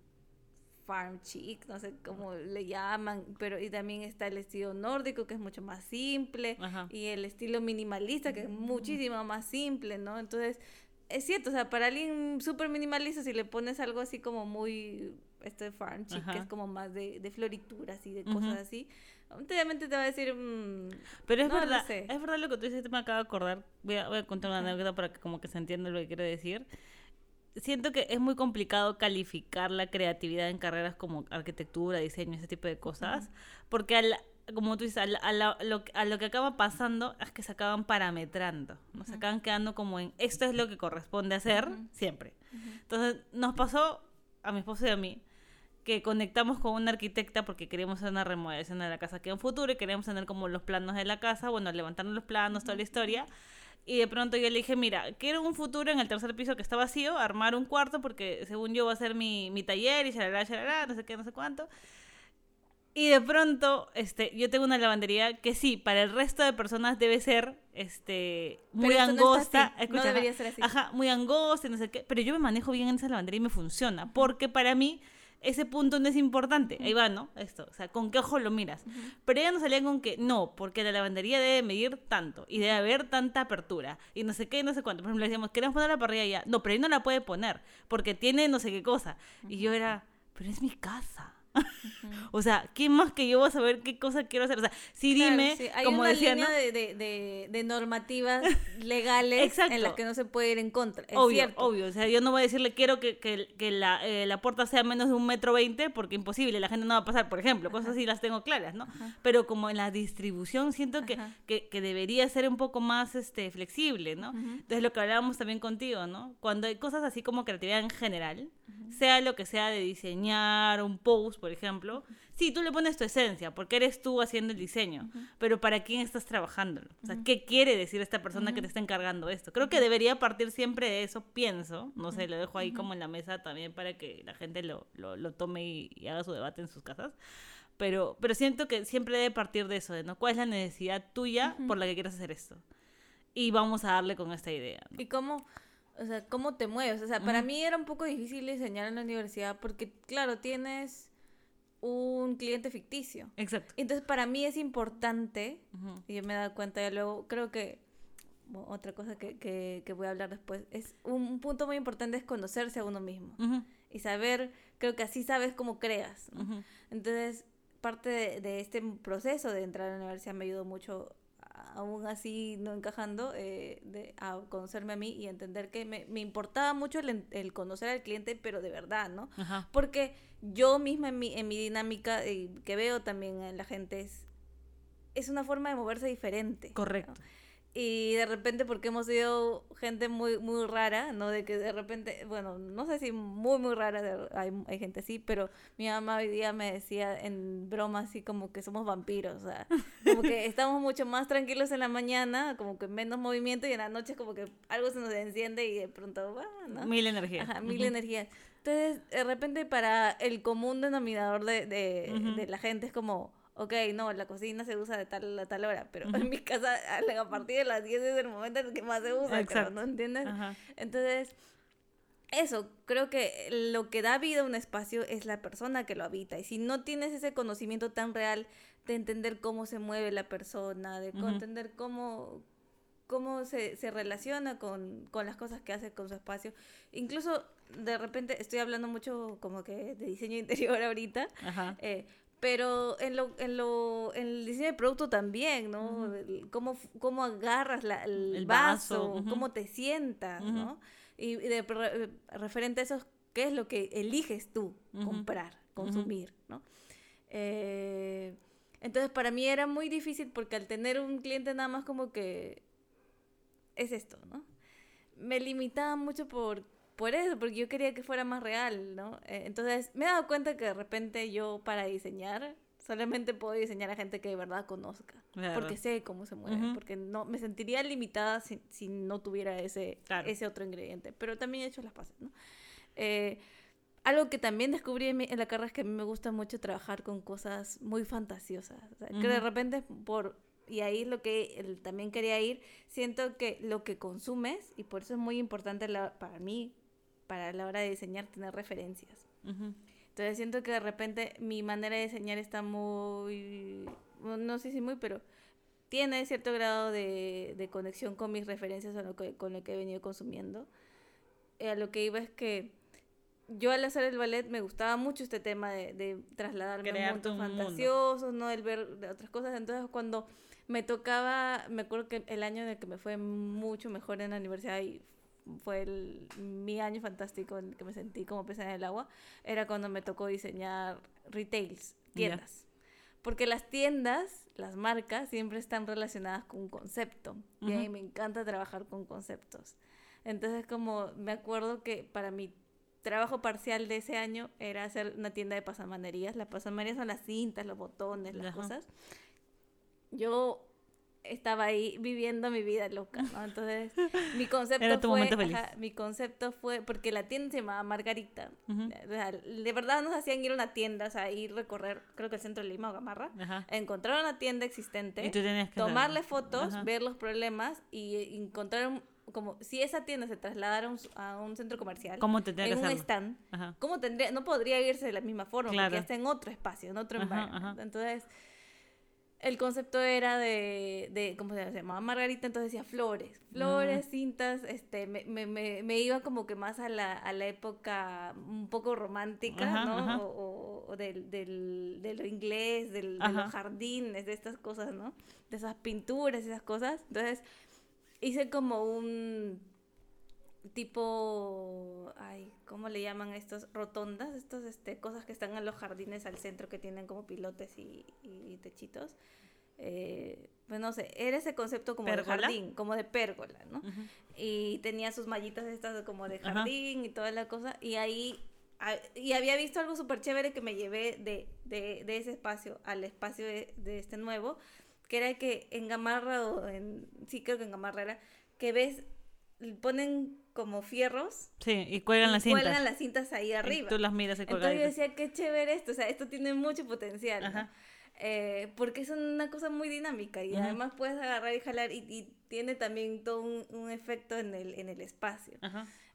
[SPEAKER 1] farm chic, no sé cómo le llaman, pero y también está el estilo nórdico que es mucho más simple Ajá. y el estilo minimalista que es muchísimo más simple, ¿no? Entonces, es cierto, o sea, para alguien súper minimalista si le pones algo así como muy este farm chic, Ajá. que es como más de, de florituras y de cosas uh -huh. así, obviamente te va a decir mmm,
[SPEAKER 2] pero es no, verdad sé. es verdad lo que tú dices me acabo de acordar voy a, voy a contar una anécdota para que como que se entienda lo que quiero decir siento que es muy complicado calificar la creatividad en carreras como arquitectura, diseño, ese tipo de cosas, uh -huh. porque al, como tú dices, a, a, la, lo, a, lo, que acaba pasando es que se acaban parametrando, ¿no? Uh -huh. se acaban quedando como en esto es lo que corresponde hacer uh -huh. siempre. Entonces nos pasó a mi esposo y a mí que conectamos con una arquitecta porque queríamos hacer una remodelación de la casa que en futuro y queríamos tener como los planos de la casa, bueno, levantarnos los planos, toda la historia. Y de pronto yo le dije, mira, quiero un futuro en el tercer piso que está vacío, armar un cuarto porque según yo va a ser mi, mi taller y shalala, shalala, no sé qué, no sé cuánto. Y de pronto, este, yo tengo una lavandería que sí, para el resto de personas debe ser este muy
[SPEAKER 1] pero
[SPEAKER 2] angosta.
[SPEAKER 1] No, Escucha, no debería ser así.
[SPEAKER 2] Ajá, muy angosta y no sé qué. Pero yo me manejo bien en esa lavandería y me funciona. Porque para mí ese punto no es importante. Ahí va, ¿no? Esto, o sea, ¿con qué ojo lo miras? Uh -huh. Pero ella nos salía con que no, porque la lavandería debe medir tanto y debe haber tanta apertura y no sé qué, no sé cuánto. Por ejemplo, le decíamos, queremos poner la parrilla ya. No, pero ahí no la puede poner porque tiene no sé qué cosa. Uh -huh. Y yo era, pero es mi casa. Uh [LAUGHS] -huh. o sea, ¿quién más que yo va a saber qué cosa quiero hacer? O sea, sí claro, dime,
[SPEAKER 1] sí. Hay
[SPEAKER 2] como
[SPEAKER 1] una
[SPEAKER 2] decía,
[SPEAKER 1] línea
[SPEAKER 2] ¿no?
[SPEAKER 1] de, de, de, normativas [LAUGHS] legales en las que no se puede ir en contra. Es
[SPEAKER 2] obvio,
[SPEAKER 1] cierto.
[SPEAKER 2] obvio. O sea, yo no voy a decirle quiero que, que, que la, eh, la, puerta sea menos de un metro veinte porque imposible, la gente no va a pasar, por ejemplo. Cosas así las tengo claras, ¿no? Ajá. Pero como en la distribución siento que, que, que, debería ser un poco más este, flexible, ¿no? Entonces lo que hablábamos también contigo, ¿no? Cuando hay cosas así como creatividad en general, sea lo que sea de diseñar un post, por ejemplo, sí, tú le pones tu esencia, porque eres tú haciendo el diseño, uh -huh. pero ¿para quién estás trabajando? O sea. ¿qué quiere decir esta persona que te está encargando esto? Creo que debería partir siempre de eso, pienso, no sé, lo dejo ahí como en la mesa también para que la gente lo, lo, lo tome y, y, haga su debate en sus casas. Pero, pero siento que siempre debe partir de eso, de ¿no? ¿Cuál es la necesidad tuya por la que quieres hacer esto? Y vamos a darle con esta idea.
[SPEAKER 1] ¿no? ¿Y cómo, o sea, cómo te mueves? O sea, para mí era un poco difícil diseñar en la universidad porque, claro, tienes un cliente ficticio.
[SPEAKER 2] Exacto.
[SPEAKER 1] Entonces, para mí es importante, uh -huh. y yo me he dado cuenta ya luego, creo que otra cosa que, que, que, voy a hablar después, es un, un, punto muy importante es conocerse a uno mismo uh -huh. y saber, creo que así sabes cómo creas. Entonces, parte de, de, este proceso de entrar a la universidad me ayudó mucho aún así no encajando, eh, de, a conocerme a mí y entender que me, me importaba mucho el, el, conocer al cliente, pero de verdad, ¿no?
[SPEAKER 2] Ajá.
[SPEAKER 1] Porque yo misma en mi, en mi dinámica, eh, que veo también en la gente, es, es una forma de moverse diferente.
[SPEAKER 2] Correcto.
[SPEAKER 1] ¿no? Y de repente porque hemos sido gente muy muy rara, ¿no? De que de repente, bueno, no sé si muy muy rara, hay, hay gente así, pero mi mamá hoy día me decía en broma así como que somos vampiros, o sea, como que [LAUGHS] estamos mucho más tranquilos en la mañana, como que menos movimiento y en la noche como que algo se nos enciende y de pronto, va, ¿no?
[SPEAKER 2] Mil energías.
[SPEAKER 1] Ajá, mil uh -huh. energías. Entonces, de repente para el común denominador de, de, uh -huh. de la gente es como ok, no, la cocina se usa de tal a tal hora, pero en mi casa a partir de las 10 es el momento en que más se usa, creo, ¿no entiendes? Entonces, eso, creo que lo que da vida a un espacio es la persona que lo habita. Y si no tienes ese conocimiento tan real de entender cómo se mueve la persona, de entender cómo, cómo se, se relaciona con, con, las cosas que hace con su espacio. Incluso de repente estoy hablando mucho como que de diseño [LAUGHS] interior ahorita, eh, pero en lo, en lo, en el diseño de producto también, ¿no? cómo, cómo, agarras la, el, vaso, cómo te sientas, ¿no? Y de, referente a eso, ¿qué es lo que eliges tú comprar, consumir, ¿no? Eh, entonces para mí era muy difícil porque al tener un cliente nada más como que es esto, ¿no? Me limitaba mucho por, por eso, porque yo quería que fuera más real, ¿no? Eh, entonces me he dado cuenta que de repente yo para diseñar solamente puedo diseñar a gente que de verdad conozca, porque sé cómo se mueve, porque no me sentiría limitada si, si no tuviera ese, ese otro ingrediente, pero también he hecho las pases, ¿no? Eh, algo que también descubrí en, la carrera es que a mí me gusta mucho trabajar con cosas muy fantasiosas, que de repente por y ahí es lo que también quería ir, siento que lo que consumes, y por eso es muy importante para mí, para la hora de diseñar, tener referencias. Entonces siento que de repente mi manera de diseñar está muy, no sé si muy, pero tiene cierto grado de, conexión con mis referencias o lo que, con lo que he venido consumiendo. Eh, a lo que iba es que yo al hacer el ballet me gustaba mucho este tema de, de trasladarme a mundos fantasiosos, ¿no? El ver otras cosas. Entonces cuando me tocaba, me acuerdo que el año en el que me fue mucho mejor en la universidad y fue el, mi año fantástico en el que me sentí como pez en el agua, era cuando me tocó diseñar retails, tiendas. Porque las tiendas, las marcas, siempre están relacionadas con un concepto. Y a mí me encanta trabajar con conceptos. Entonces, como me acuerdo que para mi trabajo parcial de ese año era hacer una tienda de pasamanerías. Las pasamanerías son las cintas, los botones, las cosas yo estaba ahí viviendo mi vida loca, ¿no? Entonces, mi concepto fue, mi concepto fue, porque la tienda se llamaba Margarita, de verdad nos hacían ir a una tienda, o sea, ir recorrer, creo que el centro de Lima o Gamarra, encontrar una tienda existente, tomarle fotos, ver los problemas y encontrar como si esa tienda se trasladara a un, centro comercial,
[SPEAKER 2] ¿Cómo tendría
[SPEAKER 1] en un stand, ¿cómo tendría, no podría irse de la misma forma, porque está en otro espacio, en otro. Entonces, el concepto era de, de ¿cómo se llamaba? Margarita, entonces decía flores, flores, mm. cintas, este, me, me, me, iba como que más a la, a la época un poco romántica, ¿no? O, o, del, del, de lo inglés, del, de los jardines, de estas cosas, ¿no? De esas pinturas, esas cosas. Entonces, hice como un tipo, ay, ¿cómo le llaman estos? Rotondas, estos, este, cosas que están en los jardines al centro que tienen como pilotes y, techitos. Eh, pues no sé, era ese concepto como de jardín, como de pérgola, ¿no? Y tenía sus mallitas estas como de jardín y toda la cosa, y ahí, y había visto algo súper chévere que me llevé de, de, de, ese espacio al espacio de, de, este nuevo, que era que en Gamarra, o en, sí creo que en Gamarra era, que ves, ponen como fierros.
[SPEAKER 2] Sí, y cuelgan las cintas.
[SPEAKER 1] Cuelgan las cintas ahí arriba.
[SPEAKER 2] tú las miras y
[SPEAKER 1] Entonces yo decía, qué chévere esto, o sea, esto tiene mucho potencial. Eh, porque es una cosa muy dinámica y además puedes agarrar y jalar y, tiene también todo un, efecto en el, en el espacio.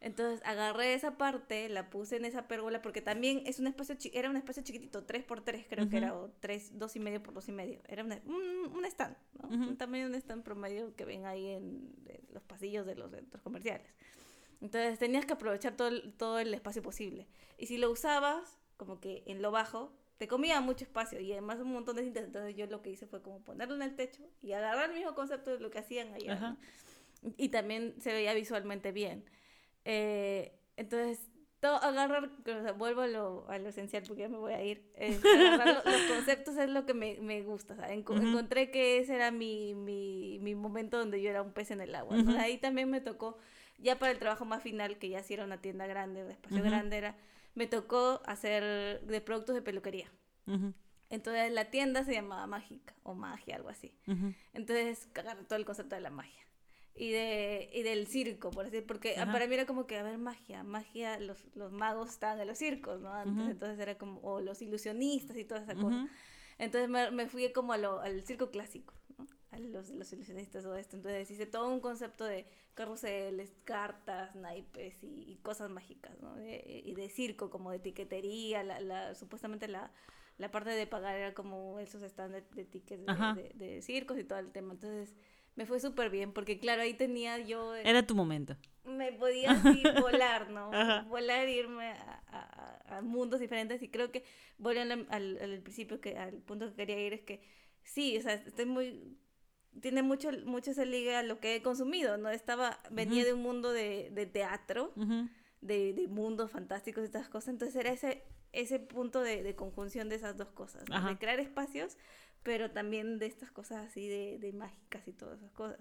[SPEAKER 1] Entonces agarré esa parte, la puse en esa pérgola porque también es un espacio, era un espacio chiquitito, 3x3 creo que era, o 3, 2 y medio por 2 y medio. Era un, un, stand, ¿no? También un stand promedio que ven ahí en los pasillos de los centros comerciales. Entonces tenías que aprovechar todo el, todo el espacio posible. Y si lo usabas, como que en lo bajo, te comía mucho espacio y además un montón de cintas. Entonces yo lo que hice fue como ponerlo en el techo y agarrar el mismo concepto de lo que hacían allá. Y también se veía visualmente bien. Eh, entonces, todo, agarrar, vuelvo a lo, a lo, esencial porque ya me voy a ir. [LAUGHS] agarrar los, conceptos es lo que me, me gusta. Encontré que ese era mi, mi, mi, momento donde yo era un pez en el agua. Ahí también me tocó ya para el trabajo más final, que ya sí era una tienda grande, un espacio grande, era, me tocó hacer de productos de peluquería. Entonces la tienda se llamaba Mágica o Magia, algo así. Entonces agarré todo el concepto de la magia. Y, de, y del circo, por decir, porque para mí era como que, a ver, magia, magia, los, los magos estaban en los circos, ¿no? Antes, entonces era como, o los ilusionistas y toda esa cosa. Entonces me, me fui como a lo, al circo clásico. A los, los ilusionistas, todo esto. Entonces hice todo un concepto de carruseles, cartas, naipes y, y cosas mágicas, ¿no? De- y de circo, como de tiquetería, la, la, supuestamente la, la parte de pagar era como esos stands de, de tickets de,
[SPEAKER 2] Ajá.
[SPEAKER 1] de- de circos y todo el tema. Entonces me fue súper bien, porque claro, ahí tenía yo... eh,
[SPEAKER 2] Era tu momento.
[SPEAKER 1] me podía [LAUGHS] así volar, ¿no?
[SPEAKER 2] Ajá.
[SPEAKER 1] Volar irme a, a- a mundos diferentes y creo que volviendo al, al, al principio, que al punto que quería ir es que sí, o sea, estoy muy... Tiene mucho, mucho esa liga a lo que he consumido, ¿no? Estaba, venía
[SPEAKER 2] Ujú.
[SPEAKER 1] de un mundo de, de teatro,
[SPEAKER 2] Ujú.
[SPEAKER 1] de, de mundos fantásticos y estas cosas, entonces era ese, ese punto de, de conjunción de esas dos cosas, ¿no? De crear espacios, pero también de estas cosas así de, de mágicas y todas esas cosas.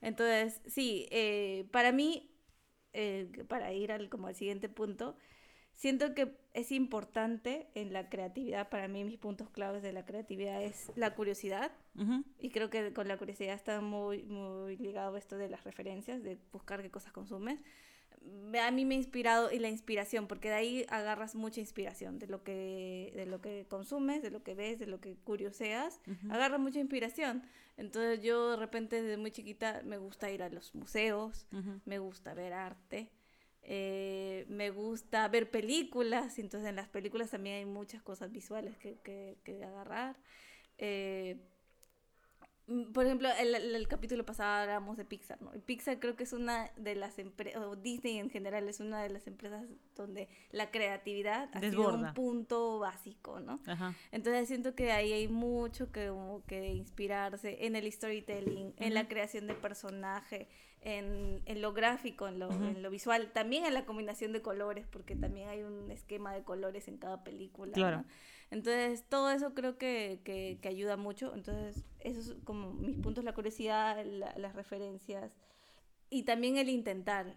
[SPEAKER 1] Entonces, sí, eh, para mí, eh, para ir al, como al siguiente punto, siento que es importante en la creatividad, para mí mis puntos claves de la creatividad es la curiosidad,
[SPEAKER 2] Ujú.
[SPEAKER 1] y creo que con la curiosidad está muy, muy ligado esto de las referencias, de buscar qué cosas consumes. Me- A mí me ha inspirado y la inspiración, porque de ahí agarras mucha inspiración de lo que, de lo que consumes, de lo que ves, de lo que curioseas,
[SPEAKER 2] Ujú.
[SPEAKER 1] agarras mucha inspiración. Entonces yo de repente desde muy chiquita me gusta ir a los museos,
[SPEAKER 2] Ujú.
[SPEAKER 1] me gusta ver arte, eh, me gusta ver películas, entonces en las películas también hay muchas cosas visuales que, que, que agarrar. Eh, mm, por ejemplo, el, el- capítulo pasado hablábamos de Pixar, ¿no? Y Pixar creo que es una de las empresas, o Disney en general es una de las empresas donde la creatividad ha sido un punto básico, ¿no?
[SPEAKER 2] Ajá.
[SPEAKER 1] Entonces siento que ahí hay mucho que, como que inspirarse en el storytelling, en la creación de personaje, en, en lo gráfico, en lo,
[SPEAKER 2] Ujú.
[SPEAKER 1] en lo visual, también en la combinación de colores, porque también hay un esquema de colores en cada película.
[SPEAKER 2] Claro.
[SPEAKER 1] ¿no? Entonces todo eso creo que, que, que ayuda mucho. Entonces esos son como mis puntos, la curiosidad, la- las referencias y también el intentar.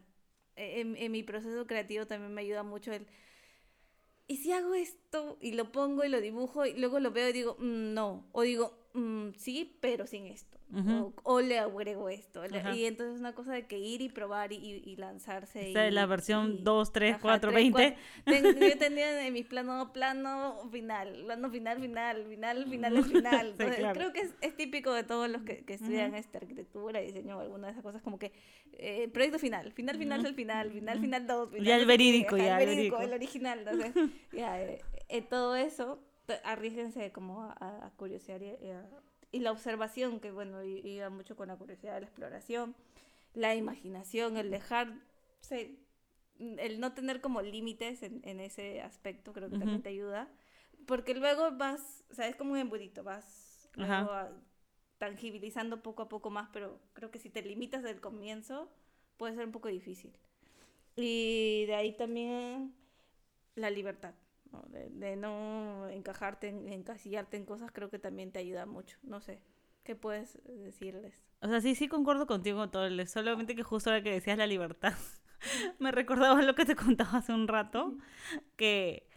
[SPEAKER 1] E, En, en mi proceso creativo también me ayuda mucho el ¿y si hago esto y lo pongo y lo dibujo y luego lo veo y digo, "Mm, no? O digo, "Mm, sí, pero sin esto.
[SPEAKER 2] Ujú.
[SPEAKER 1] o, o le agrego esto. le-
[SPEAKER 2] Ajá.
[SPEAKER 1] Y entonces es una cosa de que ir y probar y, y- lanzarse.
[SPEAKER 2] Esta
[SPEAKER 1] y-
[SPEAKER 2] es la versión
[SPEAKER 1] y-
[SPEAKER 2] 2, 3,
[SPEAKER 1] ajá,
[SPEAKER 2] 4,
[SPEAKER 1] tres,
[SPEAKER 2] 20.
[SPEAKER 1] cuatro. Ten- yo [LAUGHS] tenía en mi plano, plano final, plano final, final, final, final, al final. [LAUGHS]
[SPEAKER 2] Sí,
[SPEAKER 1] Entonces,
[SPEAKER 2] claro.
[SPEAKER 1] Creo que es, es típico de todos los que, que estudian
[SPEAKER 2] Ujú.
[SPEAKER 1] este, arquitectura, diseño, alguna de esas cosas, como que eh, proyecto final, final, final del final, final, final dos. Final,
[SPEAKER 2] Ya el verídico, ya,
[SPEAKER 1] el
[SPEAKER 2] el
[SPEAKER 1] verídico,
[SPEAKER 2] verídico.
[SPEAKER 1] el original. Entonces, [LAUGHS] ya, eh, eh, todo eso, arriesguense como a, a- curiosear y, a- y la observación, que bueno, iba mucho con la curiosidad, la exploración, la imaginación, el dejarse, el no tener como límites en, en ese aspecto, creo que también
[SPEAKER 2] Ujú.
[SPEAKER 1] te ayuda. Porque luego vas, o sea, es como un embudito, vas luego a- tangibilizando poco a poco más, pero creo que si te limitas del comienzo, puede ser un poco difícil. Y de ahí también la libertad, ¿no? De, de no encajarte, en, encasillarte en cosas, creo que también te ayuda mucho. No sé, ¿qué puedes decirles?
[SPEAKER 2] O sea, sí, sí concuerdo contigo con todo. el- Solamente que justo ahora que decías la libertad, [LAUGHS] me recordaba lo que te contaba hace un rato, que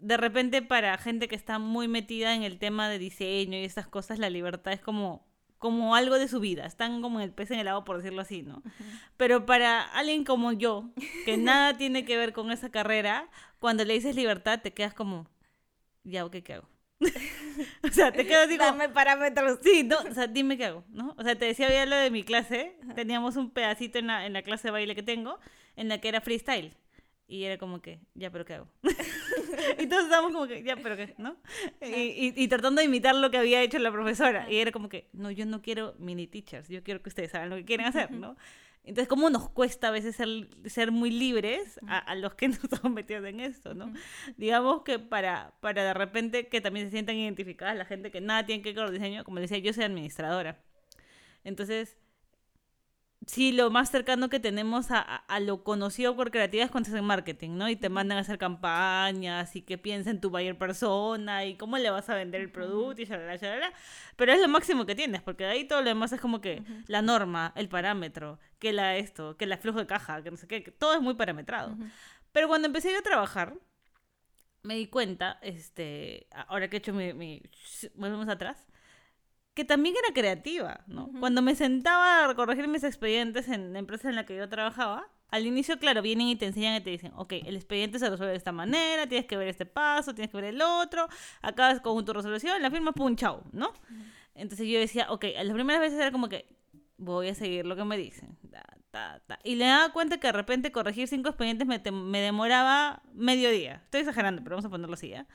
[SPEAKER 2] de repente para gente que está muy metida en el tema de diseño y estas cosas, la libertad es como, como algo de su vida. Están como el pez en el agua, por decirlo así, ¿no? Pero para alguien como yo, que nada tiene que ver con esa carrera, cuando le dices libertad, te quedas como, ya, ¿qué, qué hago? [LAUGHS] o sea, te quedas así como,
[SPEAKER 1] Dame parámetros.
[SPEAKER 2] Sí, no, o sea, dime qué hago, ¿no? O sea, te decía había lo de mi clase, teníamos un pedacito en la, en la clase de baile que tengo, en la que era freestyle. Y era como que, ya, pero ¿qué hago? [LAUGHS] y todos estábamos como que, ya, pero ¿qué? ¿No? Y, y- y tratando de imitar lo que había hecho la profesora. Y era como que, no, yo no quiero mini teachers, yo quiero que ustedes hagan lo que quieren hacer, ¿no? Entonces, ¿cómo nos cuesta a veces ser, ser muy libres a, a los que [LAUGHS] nos estamos metidos en esto, ¿no? Digamos que para, para de repente que también se sientan identificadas la gente que nada tiene que ver con el diseño, como les decía, yo soy administradora. Entonces, sí, lo más cercano que tenemos a, a- lo conocido por creativa es cuando se hace marketing, ¿no? Y te mandan a hacer campañas y que piensa en tu buyer persona y cómo le vas a vender el producto y shalala, shalala. Pero es lo máximo que tienes, porque de ahí todo lo demás es como que la norma, el parámetro, que la esto, que la flujo de caja, que no sé qué, que todo es muy parametrado. Pero cuando empecé yo a trabajar, me di cuenta, este, ahora que he hecho mi, mi volvemos atrás, que también era creativa, ¿no?
[SPEAKER 1] Ujú.
[SPEAKER 2] Cuando me sentaba a corregir mis expedientes en la empresa en la que yo trabajaba, Al inicio, claro, vienen y te enseñan y te dicen, ok, el expediente se resuelve de esta manera, tienes que ver este paso, tienes que ver el otro, acabas con tu resolución, la firma, pum, chao, ¿no? Entonces yo decía, ok, las primeras veces era como que voy a seguir lo que me dicen. Y le daba cuenta que de repente corregir cinco expedientes me, me demoraba medio día. Estoy exagerando, pero vamos a ponerlo así, ¿ya?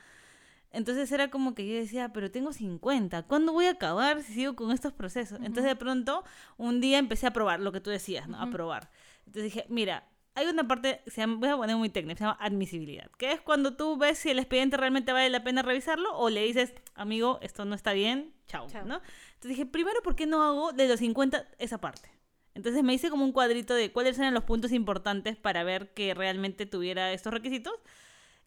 [SPEAKER 2] Entonces era como que yo decía, pero tengo 50, ¿cuándo voy a acabar si sigo con estos procesos? Entonces de pronto un día empecé a probar lo que tú decías, ¿no? A probar. Entonces dije, mira, hay una parte, se llama, voy a poner muy técnica, se llama admisibilidad, que es cuando tú ves si el expediente realmente vale la pena revisarlo o le dices, amigo, esto no está bien, chao, ¿no? Entonces dije, primero, ¿por qué no hago de los 50 esa parte? Entonces me hice como un cuadrito de cuáles eran los puntos importantes para ver que realmente tuviera estos requisitos.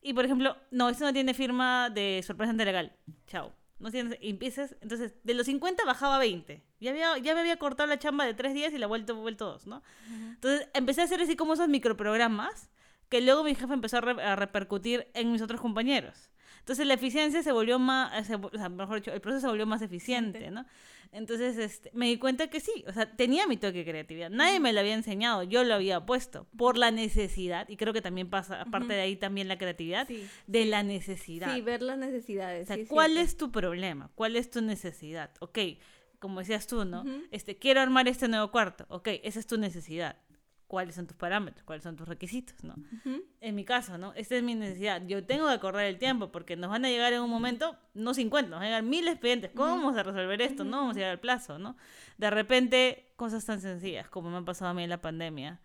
[SPEAKER 2] Y por ejemplo, no, esto no tiene firma de sorpresa legal. Chao. No tiene, empiezas, entonces, de los 50 bajaba a 20. Ya, había, ya me había cortado la chamba de tres días y la vuelto, vuelto dos, ¿no? Entonces, empecé a hacer así como esos microprogramas que luego mi jefe empezó a, a repercutir en mis otros compañeros. Entonces la eficiencia se volvió más, o sea, mejor dicho, el proceso se volvió más eficiente, ¿no? Entonces este, me di cuenta que sí, o sea, tenía mi toque de creatividad. Nadie me lo había enseñado, yo lo había puesto por la necesidad, y creo que también pasa, aparte de ahí también la creatividad, de la necesidad.
[SPEAKER 1] Sí, ver las necesidades.
[SPEAKER 2] O sea, ¿cuál es tu problema? ¿Cuál es tu necesidad? Ok, como decías tú, ¿no? este, quiero armar este nuevo cuarto. Ok, esa es tu necesidad cuáles son tus parámetros, cuáles son tus requisitos, ¿no? En mi caso, ¿no? Esta es mi necesidad. Yo tengo que acordar el tiempo porque nos van a llegar en un momento, no 50, nos van a llegar mil expedientes. ¿Cómo vamos a resolver esto? No vamos a llegar al plazo, ¿no? De repente, cosas tan sencillas como me han pasado a mí en la pandemia.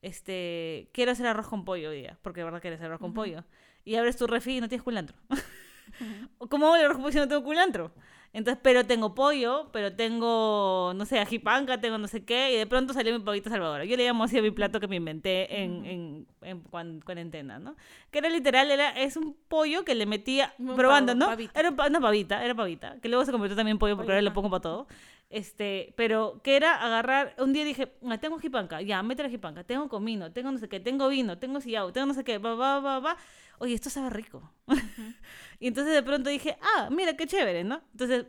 [SPEAKER 2] Este, quiero hacer arroz con pollo hoy día, porque de verdad quieres hacer arroz con pollo. Y abres tu refri y no tienes culantro. [LAUGHS] ¿Cómo voy a arroz con pollo si no tengo culantro? Entonces, pero tengo pollo, pero tengo, no sé, ajipanca, tengo no sé qué, y de pronto salió mi pavito salvadora. Yo le llamo así a mi plato que me inventé en, en, en, cuarentena, ¿no? Que era literal, era, es un pollo que le metía, probando, ¿no? Era una pavita, era pavita, que luego se convirtió también en pollo porque ahora le pongo para todo. Este, pero que era agarrar, un día dije, ah, tengo jipanca, ya, mete la jipanca, tengo comino, tengo no sé qué, tengo vino, tengo sillao, tengo no sé qué, va, va, va, va. Oye, esto sabe rico. [LAUGHS] Y entonces de pronto dije, ah, mira qué chévere, ¿no? Entonces,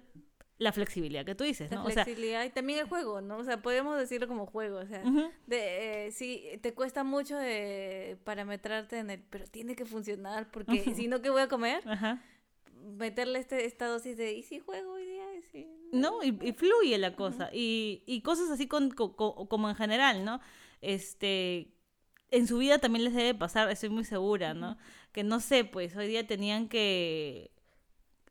[SPEAKER 2] la flexibilidad que tú dices, ¿no?
[SPEAKER 1] La flexibilidad y también el juego, ¿no? O sea, podemos decirlo como juego, o sea, de, eh, sí, te cuesta mucho de parametrarte en el, pero tiene que funcionar, porque si no, ¿qué voy a comer? Ajá. Meterle este, esta dosis de, ¿y si juego hoy día? ¿Y
[SPEAKER 2] No, y, fluye la cosa, y, y, cosas así con, como en general, ¿no? Este, en su vida también les debe pasar, estoy muy segura, ¿no? Que no sé, pues hoy día tenían que...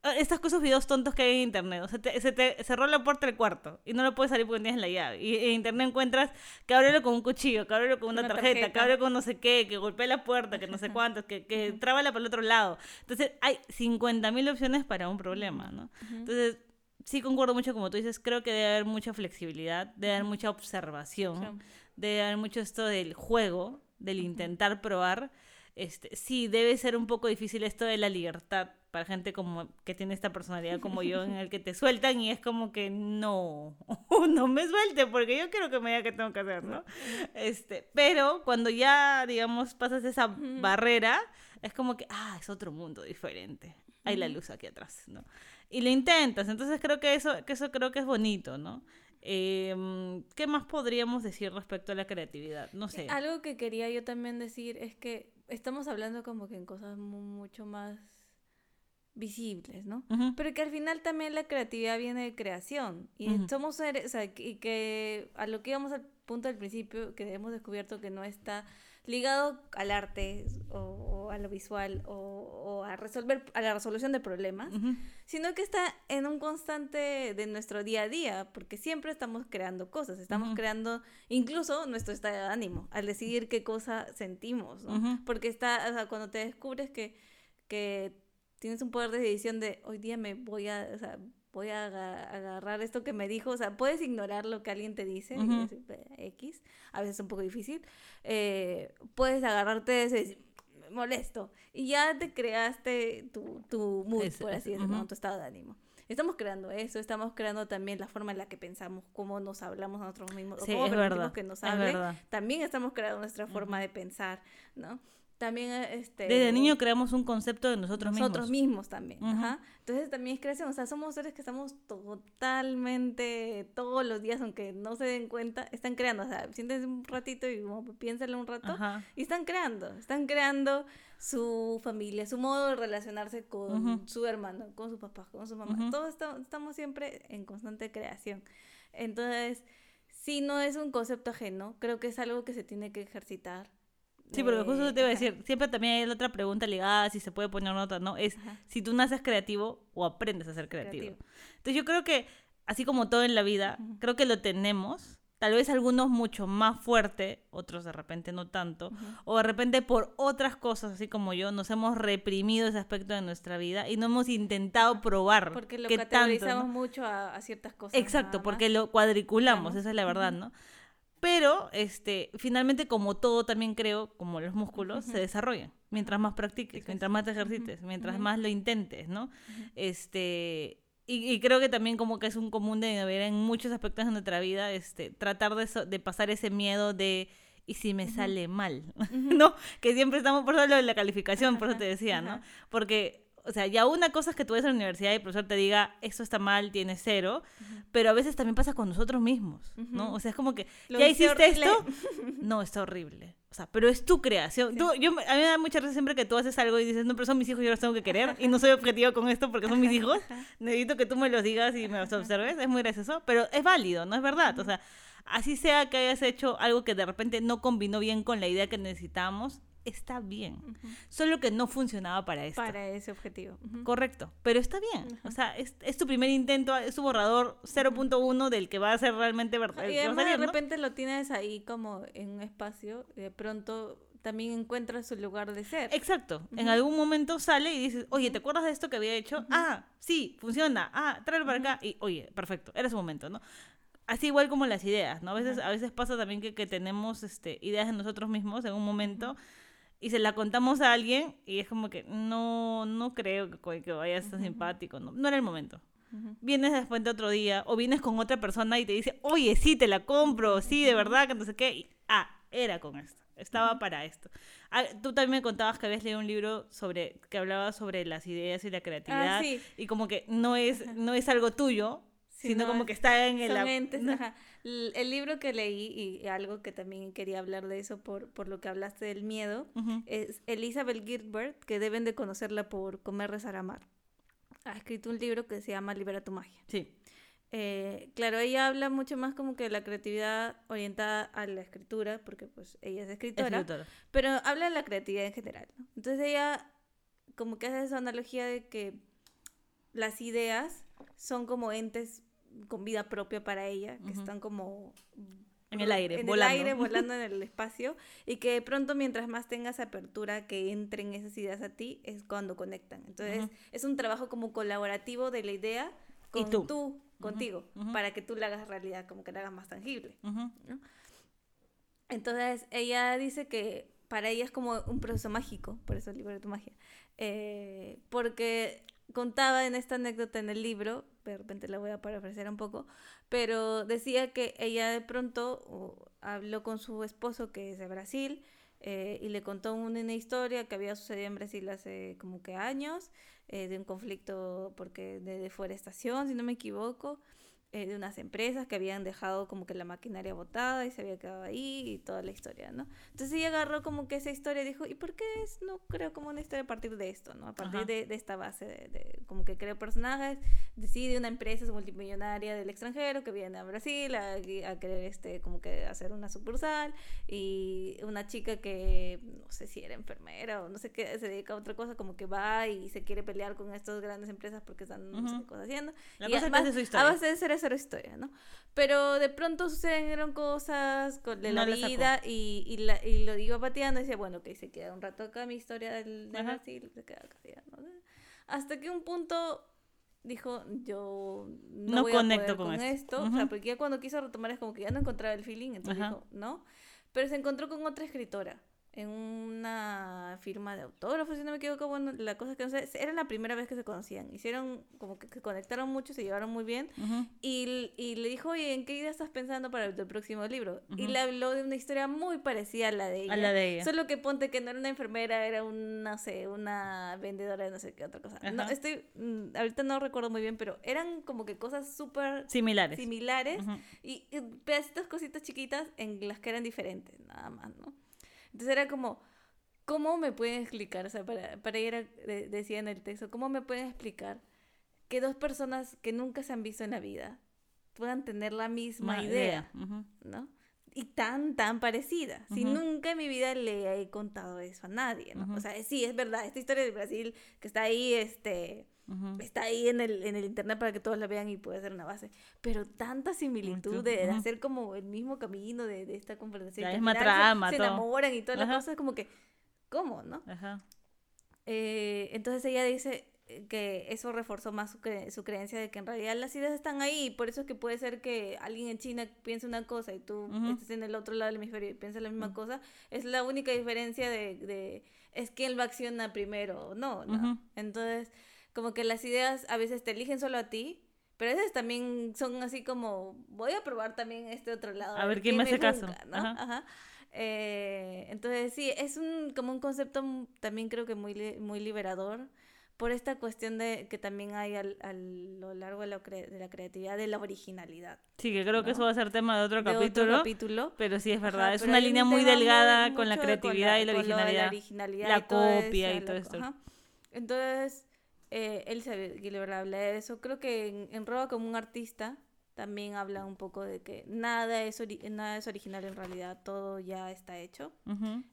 [SPEAKER 2] Ah, estas cosas, videos tontos que hay en internet. O sea, se te cerró la puerta del cuarto y no lo puedes salir porque tienes la llave. Y en internet encuentras que ábrelo con un cuchillo, que ábrelo con una, tarjeta, que ábrelo con no sé qué, que golpea la puerta, que no sé [LAUGHS] cuántos, que, que trábala para el otro lado. Entonces, hay 50.000 opciones para un problema, ¿no? Entonces, sí concuerdo mucho como tú dices, creo que debe haber mucha flexibilidad, debe haber mucha observación, debe haber mucho esto del juego, del intentar probar, este, sí, debe ser un poco difícil esto de la libertad para gente como que tiene esta personalidad como yo en el que te sueltan y es como que no, [LAUGHS] no me suelte porque yo quiero que me diga qué tengo que hacer, ¿no? Este, pero cuando ya, digamos, pasas esa barrera, es como que, ah, es otro mundo diferente. Hay la luz aquí atrás, ¿no? Y lo intentas, entonces creo que eso, que eso creo que es bonito, ¿no? Eh, ¿Qué más podríamos decir respecto a la creatividad? No sé.
[SPEAKER 1] Algo que quería yo también decir es que estamos hablando como que en cosas mucho más visibles, ¿no? Pero que al final también la creatividad viene de creación. Y somos seres, o sea, y que a lo que íbamos al punto del principio, que hemos descubierto que no está ligado al arte o, a lo visual o, a resolver a la resolución de problemas, sino que está en un constante de nuestro día a día, porque siempre estamos creando cosas, estamos creando incluso nuestro estado de ánimo al decidir qué cosa sentimos, Porque está, o sea, cuando te descubres que, que tienes un poder de decisión de hoy día me voy a, o sea, voy a agarrar esto que me dijo, o sea, puedes ignorar lo que alguien te dice, X, a veces es un poco difícil, eh, puedes agarrarte ese, molesto, y ya te creaste tu, tu mood, por así decirlo, tu estado de ánimo. Estamos creando eso, estamos creando también la forma en la que pensamos, cómo nos hablamos a nosotros mismos, o cómo que nos hablen. También estamos creando nuestra forma de pensar, ¿no? También este
[SPEAKER 2] Desde niño creamos un concepto de nosotros,
[SPEAKER 1] nosotros
[SPEAKER 2] mismos.
[SPEAKER 1] mismos también. Ajá. Entonces también es creación. O sea, somos seres que estamos totalmente todos los días, aunque no se den cuenta, están creando. O sea, siéntense un ratito y como, piénsenlo un rato.
[SPEAKER 2] Ajá.
[SPEAKER 1] Y están creando. Están creando su familia, su modo de relacionarse con su hermano, con su papá, con su mamá. Todos esta- estamos siempre en constante creación. Entonces, si no es un concepto ajeno, creo que es algo que se tiene que ejercitar.
[SPEAKER 2] Sí, porque justo te iba a
[SPEAKER 1] ajá.
[SPEAKER 2] decir, siempre también hay la otra pregunta ligada, si se puede poner nota, ¿no? Es
[SPEAKER 1] Ajá.
[SPEAKER 2] si tú naces creativo o aprendes a ser creativo.
[SPEAKER 1] Creativo.
[SPEAKER 2] Entonces yo creo que, así como todo en la vida,
[SPEAKER 1] Ujú.
[SPEAKER 2] creo que lo tenemos. Tal vez algunos mucho más fuerte, otros de repente no tanto. O de repente por otras cosas, así como yo, nos hemos reprimido ese aspecto de nuestra vida y no hemos intentado probar
[SPEAKER 1] Porque lo
[SPEAKER 2] tanto,
[SPEAKER 1] categorizamos
[SPEAKER 2] ¿no?
[SPEAKER 1] mucho a, a ciertas cosas.
[SPEAKER 2] Exacto, porque lo cuadriculamos, esa es la verdad. ¿no? Pero, este, finalmente, como todo también creo, como los músculos, se desarrollan. Mientras más practiques, mientras más te ejercites, mientras más lo intentes, ¿no? Este, y, y creo que también como que es un común de en muchos aspectos de nuestra vida, este, tratar de, so- de pasar ese miedo de, ¿y si me sale mal? [LAUGHS] ¿No? Que siempre estamos, por eso lo de la calificación, por eso te decía, ¿no? Porque, o sea, ya una cosa es que tú vayas a la universidad y el profesor te diga, esto está mal, tienes cero, pero a veces también pasa con nosotros mismos, ¿no?
[SPEAKER 1] Ujú.
[SPEAKER 2] O sea, es como que,
[SPEAKER 1] Lo
[SPEAKER 2] ¿ya hiciste
[SPEAKER 1] horrible.
[SPEAKER 2] esto? [LAUGHS] No, está horrible. O sea, pero es tu creación. Tú, yo, a mí me da mucha risa siempre que tú haces algo y dices, no, pero son mis hijos, yo los tengo que querer y no soy objetiva con esto porque son mis hijos. Necesito que tú me los digas y me los observes. Es muy gracioso, pero es válido, no es verdad. O sea, así sea que hayas hecho algo que de repente no combinó bien con la idea que necesitábamos, está bien. Solo que no funcionaba para esto.
[SPEAKER 1] Para ese objetivo. Ujú.
[SPEAKER 2] Correcto, pero está bien. O sea, es, es tu primer intento, es tu borrador 0.1 del que va a ser realmente verdad.
[SPEAKER 1] Y además de repente lo tienes ahí como en un espacio, de pronto también encuentras su lugar de ser.
[SPEAKER 2] Exacto. En algún momento sale y dices, oye, ¿te acuerdas de esto que había hecho? Ah, sí, funciona. Ah, tráelo para acá. Y, oye, perfecto, era su momento, ¿no? Así igual como las ideas, ¿no? A veces, a veces pasa también que, que tenemos este, ideas de nosotros mismos en un momento y se la contamos a alguien y es como que no, no creo que, que vaya a ser simpático, ¿no? No era el momento.
[SPEAKER 1] Ujú.
[SPEAKER 2] Vienes después de otro día o vienes con otra persona y te dice, oye, sí, te la compro, sí, de verdad, que no sé qué. Y, ah, era con esto, estaba para esto. Ah, tú también me contabas que habías leído un libro sobre que hablaba sobre las ideas y la creatividad
[SPEAKER 1] Ah, sí.
[SPEAKER 2] y como que no es, no es algo tuyo,
[SPEAKER 1] Sí,
[SPEAKER 2] sino
[SPEAKER 1] no,
[SPEAKER 2] como que está en el...
[SPEAKER 1] Entes,
[SPEAKER 2] ¿no?
[SPEAKER 1] ajá. El libro que leí y algo que también quería hablar de eso por, por lo que hablaste del miedo
[SPEAKER 2] Ujú.
[SPEAKER 1] es Elizabeth Gilbert, que deben de conocerla por Comer, Rezar, Amar. Ha escrito un libro que se llama Libera tu magia.
[SPEAKER 2] Sí.
[SPEAKER 1] Eh, claro, ella habla mucho más como que de la creatividad orientada a la escritura, porque pues ella es escritora,
[SPEAKER 2] escritora.
[SPEAKER 1] pero habla de la creatividad en general. ¿no? Entonces ella como que hace esa analogía de que las ideas son como entes con vida propia para ella, que
[SPEAKER 2] Ujú.
[SPEAKER 1] están como
[SPEAKER 2] En el aire,
[SPEAKER 1] en
[SPEAKER 2] volando.
[SPEAKER 1] el aire, [LAUGHS] volando en el espacio, y que de pronto mientras más tengas apertura que entren esas ideas a ti, es cuando conectan. Entonces,
[SPEAKER 2] Ujú.
[SPEAKER 1] es un trabajo como colaborativo de la idea
[SPEAKER 2] Y
[SPEAKER 1] con
[SPEAKER 2] tú.
[SPEAKER 1] tú, contigo,
[SPEAKER 2] ujú.
[SPEAKER 1] para que tú la hagas realidad, como que la hagas más tangible.
[SPEAKER 2] Ujú.
[SPEAKER 1] Entonces, ella dice que para ella es como un proceso mágico, por eso el libro de tu magia. Eh, porque contaba en esta anécdota en el libro, de repente la voy a parafrasear un poco, pero decía que ella de pronto habló con su esposo que es de Brasil eh, y le contó una historia que había sucedido en Brasil hace como que años, eh, de un conflicto porque de deforestación, si no me equivoco, eh, de unas empresas que habían dejado como que la maquinaria botada y se había quedado ahí y toda la historia, ¿no? Entonces ella agarró como que esa historia y dijo, ¿y por qué es, no creo como una historia a partir de esto, ¿no? A partir de, de esta base, de, de- como que creo personajes, decide una empresa multimillonaria del extranjero que viene a Brasil a, a querer este, como que hacer una sucursal y una chica que no sé si era enfermera o no sé qué, se dedica a otra cosa, como que va y se quiere pelear con estas grandes empresas porque están no sé qué cosa haciendo.
[SPEAKER 2] La
[SPEAKER 1] Y
[SPEAKER 2] cosa es
[SPEAKER 1] además,
[SPEAKER 2] hace su historia.
[SPEAKER 1] A base de ser esa historia, ¿no? Pero de pronto sucedieron cosas con, de la
[SPEAKER 2] No la
[SPEAKER 1] vida y, y, la, y lo iba pateando y decía, bueno, ok, se queda un rato acá mi historia del. Brasil, se queda acá, ya, ¿no? Hasta que un punto dijo, yo no,
[SPEAKER 2] No
[SPEAKER 1] voy a
[SPEAKER 2] conecto
[SPEAKER 1] poder
[SPEAKER 2] con
[SPEAKER 1] con,
[SPEAKER 2] esto.
[SPEAKER 1] esto. O sea, porque ya cuando quiso retomar es como que ya no encontraba el feeling, entonces
[SPEAKER 2] Ajá.
[SPEAKER 1] dijo, no. Pero se encontró con otra escritora en una firma de autógrafos, si no me equivoco, bueno, la cosa es que no sé, era la primera vez que se conocían, hicieron como que se conectaron mucho, se llevaron muy bien, y, y le dijo, oye, ¿en qué idea estás pensando para el próximo libro? Y le habló de una historia muy parecida a la de ella.
[SPEAKER 2] A la de ella.
[SPEAKER 1] Solo que ponte que no era una enfermera, era un, no sé, una vendedora de no sé qué otra cosa. No, estoy, mm, ahorita no recuerdo muy bien, pero eran como que cosas súper
[SPEAKER 2] Similares.
[SPEAKER 1] similares y, y pedacitos, cositas chiquitas en las que eran diferentes, nada más, ¿no? Entonces era como, ¿cómo me pueden explicar? O sea, para, para ella de- decía en el texto, ¿cómo me pueden explicar que dos personas que nunca se han visto en la vida puedan tener la misma
[SPEAKER 2] Ma-
[SPEAKER 1] idea. ¿no? Y tan, tan parecida. Si
[SPEAKER 2] Ujú.
[SPEAKER 1] nunca en mi vida le he contado eso a nadie, ¿no? O sea, sí, es verdad, esta historia de Brasil que está ahí, este
[SPEAKER 2] Ujú.
[SPEAKER 1] está ahí en el, en el internet para que todos la vean y puede ser una base. Pero tanta similitud de, de hacer como el mismo camino de, de esta conversación.
[SPEAKER 2] La
[SPEAKER 1] que
[SPEAKER 2] misma
[SPEAKER 1] se-
[SPEAKER 2] trama,
[SPEAKER 1] Se,
[SPEAKER 2] todo.
[SPEAKER 1] enamoran y todas las cosas, como que, ¿cómo, no?
[SPEAKER 2] Ajá.
[SPEAKER 1] Eh, entonces ella dice eh, que eso reforzó más su, cre- su creencia de que en realidad las ideas están ahí y por eso es que puede ser que alguien en China piense una cosa y tú
[SPEAKER 2] Ujú.
[SPEAKER 1] estés en el otro lado del hemisferio y pienses la misma cosa. Es la única diferencia de, de es quién lo acciona primero o no, ¿no?
[SPEAKER 2] Ujú.
[SPEAKER 1] Entonces, como que las ideas a veces te eligen solo a ti, pero a veces también son así como, voy a probar también este otro lado.
[SPEAKER 2] A ver quién me hace caso.
[SPEAKER 1] junca", ¿no?
[SPEAKER 2] Ajá.
[SPEAKER 1] Ajá. Eh, entonces, sí, es un, como un concepto también creo que muy, muy liberador por esta cuestión de que también hay al, a lo largo de la, de la creatividad, de la originalidad.
[SPEAKER 2] Sí, que creo que
[SPEAKER 1] ¿No?
[SPEAKER 2] eso va a ser tema de otro
[SPEAKER 1] De
[SPEAKER 2] capítulo.
[SPEAKER 1] otro capítulo.
[SPEAKER 2] Pero sí es
[SPEAKER 1] Ajá,
[SPEAKER 2] verdad, es
[SPEAKER 1] pero
[SPEAKER 2] una
[SPEAKER 1] un
[SPEAKER 2] línea muy delgada con la creatividad y la
[SPEAKER 1] con lo de
[SPEAKER 2] originalidad.
[SPEAKER 1] originalidad
[SPEAKER 2] La
[SPEAKER 1] y
[SPEAKER 2] copia
[SPEAKER 1] eso,
[SPEAKER 2] y todo
[SPEAKER 1] la-
[SPEAKER 2] esto.
[SPEAKER 1] ajá. Entonces, eh, Elizabeth Gilbert habla de eso. Creo que en, en Roba como un artista también habla un poco de que nada es, nada es original en realidad, todo ya está hecho.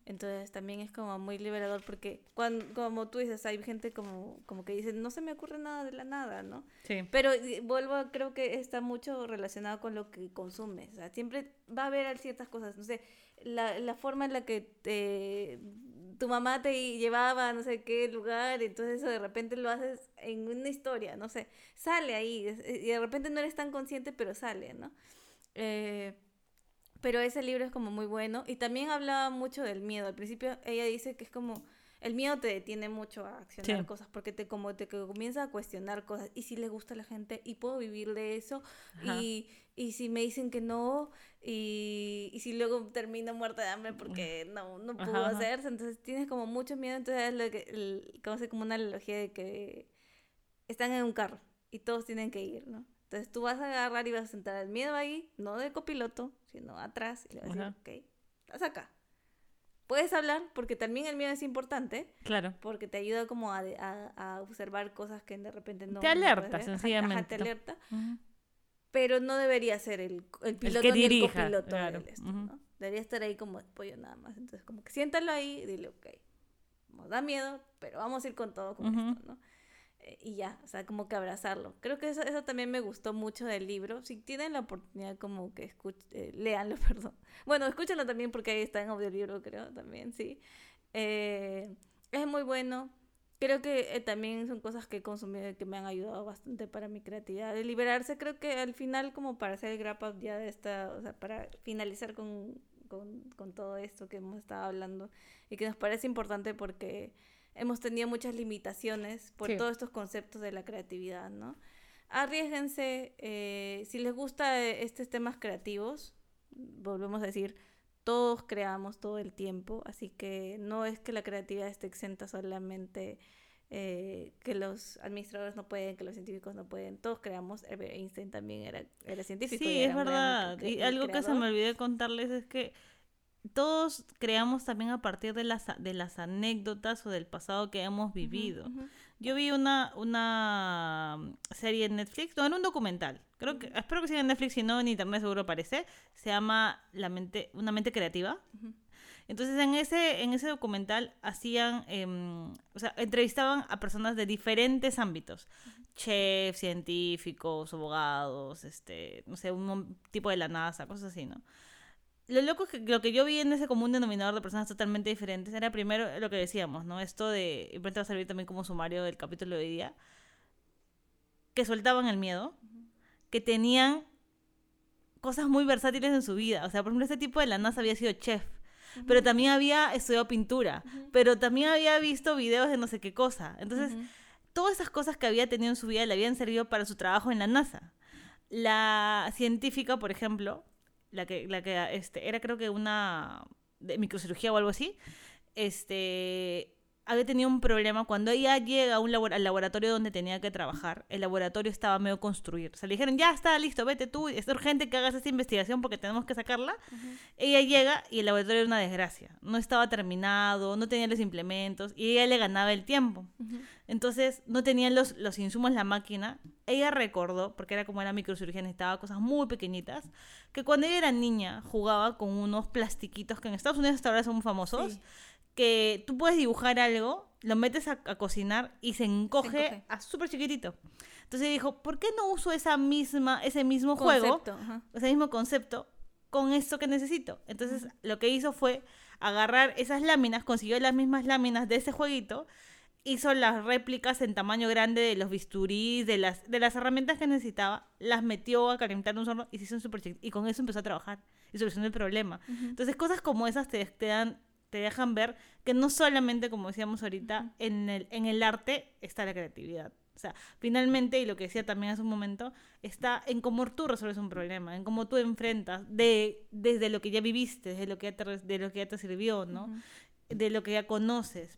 [SPEAKER 1] Entonces también es como muy liberador porque cuando, como tú dices, hay gente como, como que dice, no se me ocurre nada de la nada, ¿no?
[SPEAKER 2] Sí.
[SPEAKER 1] Pero vuelvo, a- creo que está mucho relacionado con lo que consumes. O sea, siempre va a haber ciertas cosas. No sé, la, la forma en la que te, tu mamá te llevaba a no sé qué lugar, entonces eso de repente lo haces en una historia, no sé, sale ahí. eh, Y de repente no eres tan consciente, pero sale, ¿no? Eh, pero ese libro es como muy bueno. Y también hablaba mucho del miedo. Al principio ella dice que es como... El miedo te detiene mucho a accionar
[SPEAKER 2] Sí.
[SPEAKER 1] cosas porque te como te comienza a cuestionar cosas. ¿Y si le gusta a la gente? ¿Y puedo vivir de eso? Y, y si me dicen que no, y, y si luego termino muerta de hambre porque no, no pudo
[SPEAKER 2] Ajá, ajá.
[SPEAKER 1] hacerse, entonces tienes como mucho miedo, entonces es lo que, el, como, como una analogía de que están en un carro y todos tienen que ir, ¿no? Entonces tú vas a agarrar y vas a sentar el miedo ahí, no de copiloto, sino atrás, y le vas a
[SPEAKER 2] Ajá.
[SPEAKER 1] decir, ok, estás acá. Puedes hablar, porque también el miedo es importante,
[SPEAKER 2] Claro.
[SPEAKER 1] porque te ayuda como a, a- a observar cosas que de repente no...
[SPEAKER 2] Te
[SPEAKER 1] no
[SPEAKER 2] alerta.
[SPEAKER 1] Ajá,
[SPEAKER 2] sencillamente,
[SPEAKER 1] Ajá, te
[SPEAKER 2] ¿no?
[SPEAKER 1] alerta pero no debería ser el, el piloto
[SPEAKER 2] que
[SPEAKER 1] ni el
[SPEAKER 2] dirija,
[SPEAKER 1] copiloto
[SPEAKER 2] claro,
[SPEAKER 1] del esto,
[SPEAKER 2] ujú.
[SPEAKER 1] ¿no? Debería estar ahí como apoyo nada más. Entonces, como que siéntalo ahí y dile, ok, nos da miedo, pero vamos a ir con todo con esto, ¿no? Eh, y ya, o sea, como que abrazarlo. Creo que eso, eso también me gustó mucho del libro. Si tienen la oportunidad, como que escuch eh, léanlo, [LAUGHS] perdón. Bueno, escúchenlo también porque ahí está en audiolibro, creo, también, sí. Eh, es muy bueno. Creo que eh, también son cosas que he consumido y que me han ayudado bastante para mi creatividad. De liberarse, creo que al final, como para hacer el wrap up ya de esta, o sea, para finalizar con, con, con todo esto que hemos estado hablando y que nos parece importante porque hemos tenido muchas limitaciones por
[SPEAKER 2] Sí.
[SPEAKER 1] todos estos conceptos de la creatividad, ¿no? Arriesguense, eh, si les gusta eh, estos temas creativos, volvemos a decir, todos creamos todo el tiempo, así que no es que la creatividad esté exenta solamente eh, que los administradores no pueden, que los científicos no pueden, todos creamos, Einstein también era, era científico. y
[SPEAKER 2] Sí,
[SPEAKER 1] era
[SPEAKER 2] es verdad. Y algo que se
[SPEAKER 1] creador.
[SPEAKER 2] me olvidó contarles es que todos creamos también a partir de las, de las anécdotas o del pasado que hemos vivido. Yo vi una, una mm, serie en Netflix, no, era un documental. Creo que, espero que siga en Netflix, si no en internet seguro aparece. Se llama La mente, Una mente creativa. Entonces en ese, en ese documental hacían, em, o sea, entrevistaban a personas de diferentes ámbitos. Chefs, científicos, abogados, este, no sé, un tipo de la NASA, cosas así, ¿no? Lo loco es que lo que yo vi en ese común denominador de personas totalmente diferentes era primero lo que decíamos, ¿no? Esto de, y va a servir también como sumario del capítulo de hoy día, que soltaban el miedo, que tenían cosas muy versátiles en su vida. O sea, por ejemplo, este tipo de la NASA había sido chef. pero también había estudiado pintura, pero también había visto videos de no sé qué cosa. Entonces, todas esas cosas que había tenido en su vida le habían servido para su trabajo en la NASA. La científica, por ejemplo, la que, la que este, era creo que una de microcirugía o algo así, este, había tenido un problema cuando ella llega a un al laboratorio donde tenía que trabajar. El laboratorio estaba medio construir. O sea, le dijeron, ya está, listo, vete tú, es urgente que hagas esta investigación porque tenemos que sacarla. Ella llega y el laboratorio era una desgracia. No estaba terminado, no tenía los implementos y ella le ganaba el tiempo. Entonces, no tenía los, los insumos la máquina. Ella recordó, porque era como era microcirugía, necesitaba cosas muy pequeñitas, que cuando ella era niña jugaba con unos plastiquitos que en Estados Unidos hasta ahora son famosos que tú puedes dibujar algo, lo metes a, cocinar y se encoge, a súper chiquitito. Entonces dijo, ¿por qué no uso esa misma, ese mismo juego, ese mismo concepto, con esto que necesito? Entonces lo que hizo fue agarrar esas láminas, consiguió las mismas láminas de ese jueguito, hizo las réplicas en tamaño grande de los bisturís, de las, de las herramientas que necesitaba, las metió a calentar un horno y se hizo súper chiquito. Y con eso empezó a trabajar y solucionó el problema. Entonces cosas como esas te, te dan te dejan ver que no solamente, como decíamos ahorita, en el, en el arte está la creatividad. O sea, finalmente, y lo que decía también hace un momento, está en cómo tú resuelves un problema, en cómo tú enfrentas de, desde lo que ya viviste, desde lo que ya te, de lo que ya te sirvió, ¿no? De lo que ya conoces.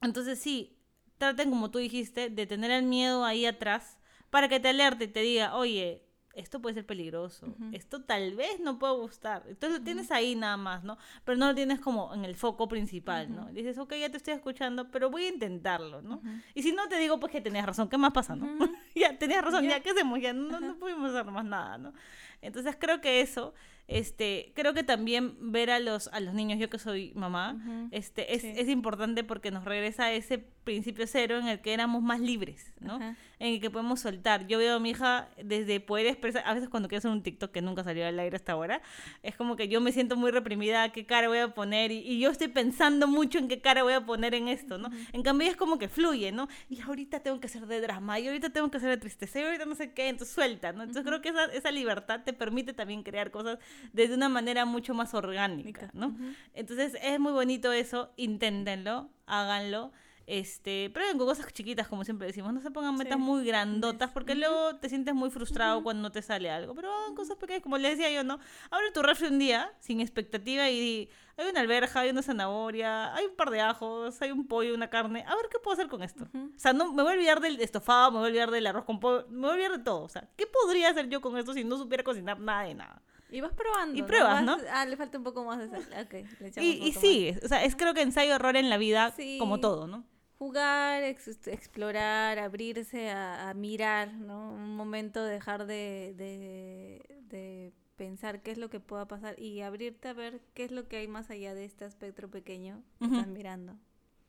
[SPEAKER 2] Entonces sí, traten, como tú dijiste, de tener el miedo ahí atrás para que te alerte y te diga, oye, esto puede ser peligroso, esto tal vez no puede gustar. Entonces lo tienes ahí nada más, ¿no? Pero no lo tienes como en el foco principal, ¿no? Dices, ok, ya te estoy escuchando, pero voy a intentarlo, ¿no? Y si no te digo, pues que tenías razón, ¿qué más pasa, no? [LAUGHS] ya, tenías razón, ya, ¿qué hacemos? Ya no, no pudimos hacer más nada, ¿no? Entonces creo que eso este, creo que también ver a los, a los niños, yo que soy mamá, este, es, es, importante porque nos regresa a ese principio cero en el que éramos más libres, ¿no? En el que podemos soltar. Yo veo a mi hija desde poder expresar, a veces cuando quiero hacer un TikTok que nunca salió al aire hasta ahora, es como que yo me siento muy reprimida, qué cara voy a poner, y, yo estoy pensando mucho en qué cara voy a poner en esto, ¿no? En cambio es como que fluye, ¿no? Y ahorita tengo que ser de drama, y ahorita tengo que ser de tristeza, y ahorita no sé qué, entonces suelta, ¿no? Entonces creo que esa, esa libertad te permite también crear cosas de una manera mucho más orgánica, ¿no? Entonces es muy bonito eso, inténtenlo, háganlo. Este, prueben con cosas chiquitas, como siempre decimos, no se pongan metas muy grandotas, porque luego te sientes muy frustrado cuando no te sale algo. Pero hagan cosas pequeñas, como le decía yo, ¿no? Abre tu refri un día, sin expectativa, y di, hay una alberja, hay una zanahoria, hay un par de ajos, hay un pollo, una carne. A ver qué puedo hacer con esto. O sea, no me voy a olvidar del estofado, me voy a olvidar del arroz con pollo, me voy a olvidar de todo. O sea, ¿qué podría hacer yo con esto si no supiera cocinar nada de nada?
[SPEAKER 1] Y vas probando.
[SPEAKER 2] Y pruebas, ¿no?
[SPEAKER 1] Ah, le falta un poco más de sal. Okay,
[SPEAKER 2] le y, y sí, o sea, es creo que ensayo-error en la vida, como todo, ¿no?
[SPEAKER 1] Jugar, explorar, abrirse a, mirar, ¿no? Un momento dejar de, de, pensar qué es lo que pueda pasar y abrirte a ver qué es lo que hay más allá de este espectro pequeño que estás mirando.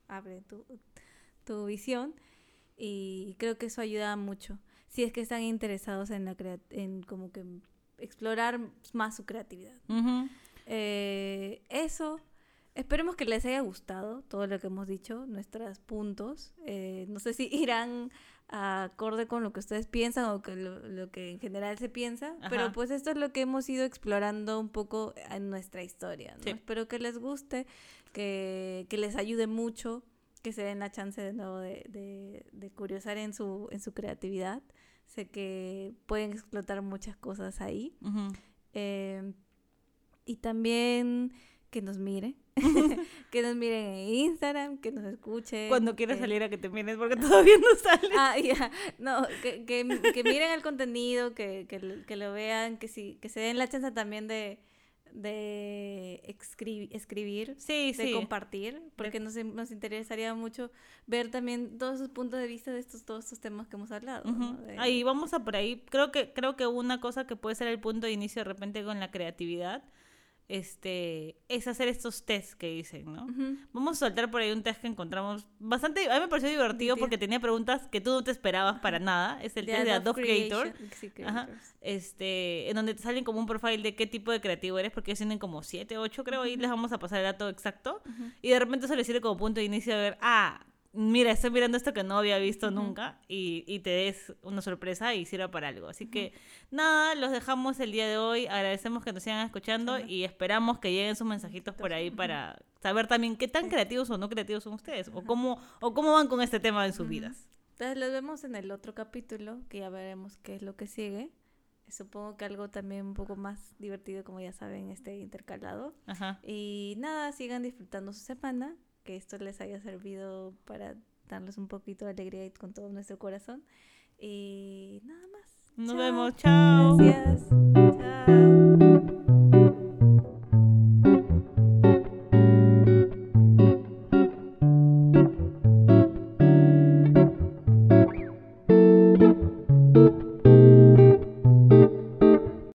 [SPEAKER 1] Abre tu, tu visión y creo que eso ayuda mucho. Si es que están interesados en la en como que explorar más su creatividad. Eh, eso, esperemos que les haya gustado todo lo que hemos dicho, nuestros puntos. Eh, no sé si [LAUGHS] irán acorde con lo que ustedes piensan o que lo, que en general se piensa, pero pues esto es lo que hemos ido explorando un poco en nuestra historia. Espero que les guste, que, les ayude mucho, que se den la chance de nuevo de, de, de curiosar en su, en su creatividad. Sé que pueden explotar muchas cosas ahí. Em, y también que nos miren. [LAUGHS] [LAUGHS] que nos miren en Instagram, que nos escuchen.
[SPEAKER 2] Cuando quieras salir a que te miren, porque [LAUGHS] todavía no sale.
[SPEAKER 1] Ah, ya. No, que, que, miren el contenido, que, que, que, lo vean, que, sí, que se den la chance también de de escribir,
[SPEAKER 2] sí,
[SPEAKER 1] de compartir, porque nos, nos, interesaría mucho ver también todos sus puntos de vista de estos todos estos temas que hemos hablado.
[SPEAKER 2] Ahí vamos a por ahí. Creo que creo que una cosa que puede ser el punto de inicio de repente con la creatividad este, es hacer estos tests que dicen, ¿no? Vamos a soltar por ahí un test que encontramos bastante, a mí me pareció divertido porque tenía preguntas que tú no te esperabas para nada. Es el test de Adobe Creator. Este, en donde te salen como un profile de qué tipo de creativo eres, porque ellos tienen como 7, 8 creo, y les vamos a pasar el dato exacto. Y de repente se les sirve como punto de inicio de ver, ah, mira, estoy mirando esto que no había visto nunca y, y te des una sorpresa y sirva para algo. Así que nada, los dejamos el día de hoy. Agradecemos que nos sigan escuchando y esperamos que lleguen sus mensajitos por ahí para saber también qué tan creativos o no creativos son ustedes o cómo, o cómo van con este tema en sus vidas.
[SPEAKER 1] Entonces los vemos en el otro capítulo, que ya veremos qué es lo que sigue. Supongo que algo también un poco más divertido, como ya saben, este intercalado.
[SPEAKER 2] Ajá.
[SPEAKER 1] Y nada, sigan disfrutando su semana, que esto les haya servido para darles un poquito de alegría y con todo nuestro corazón. Y nada más.
[SPEAKER 2] Nos
[SPEAKER 1] Chao.
[SPEAKER 2] vemos, chao.
[SPEAKER 1] Gracias. Chao.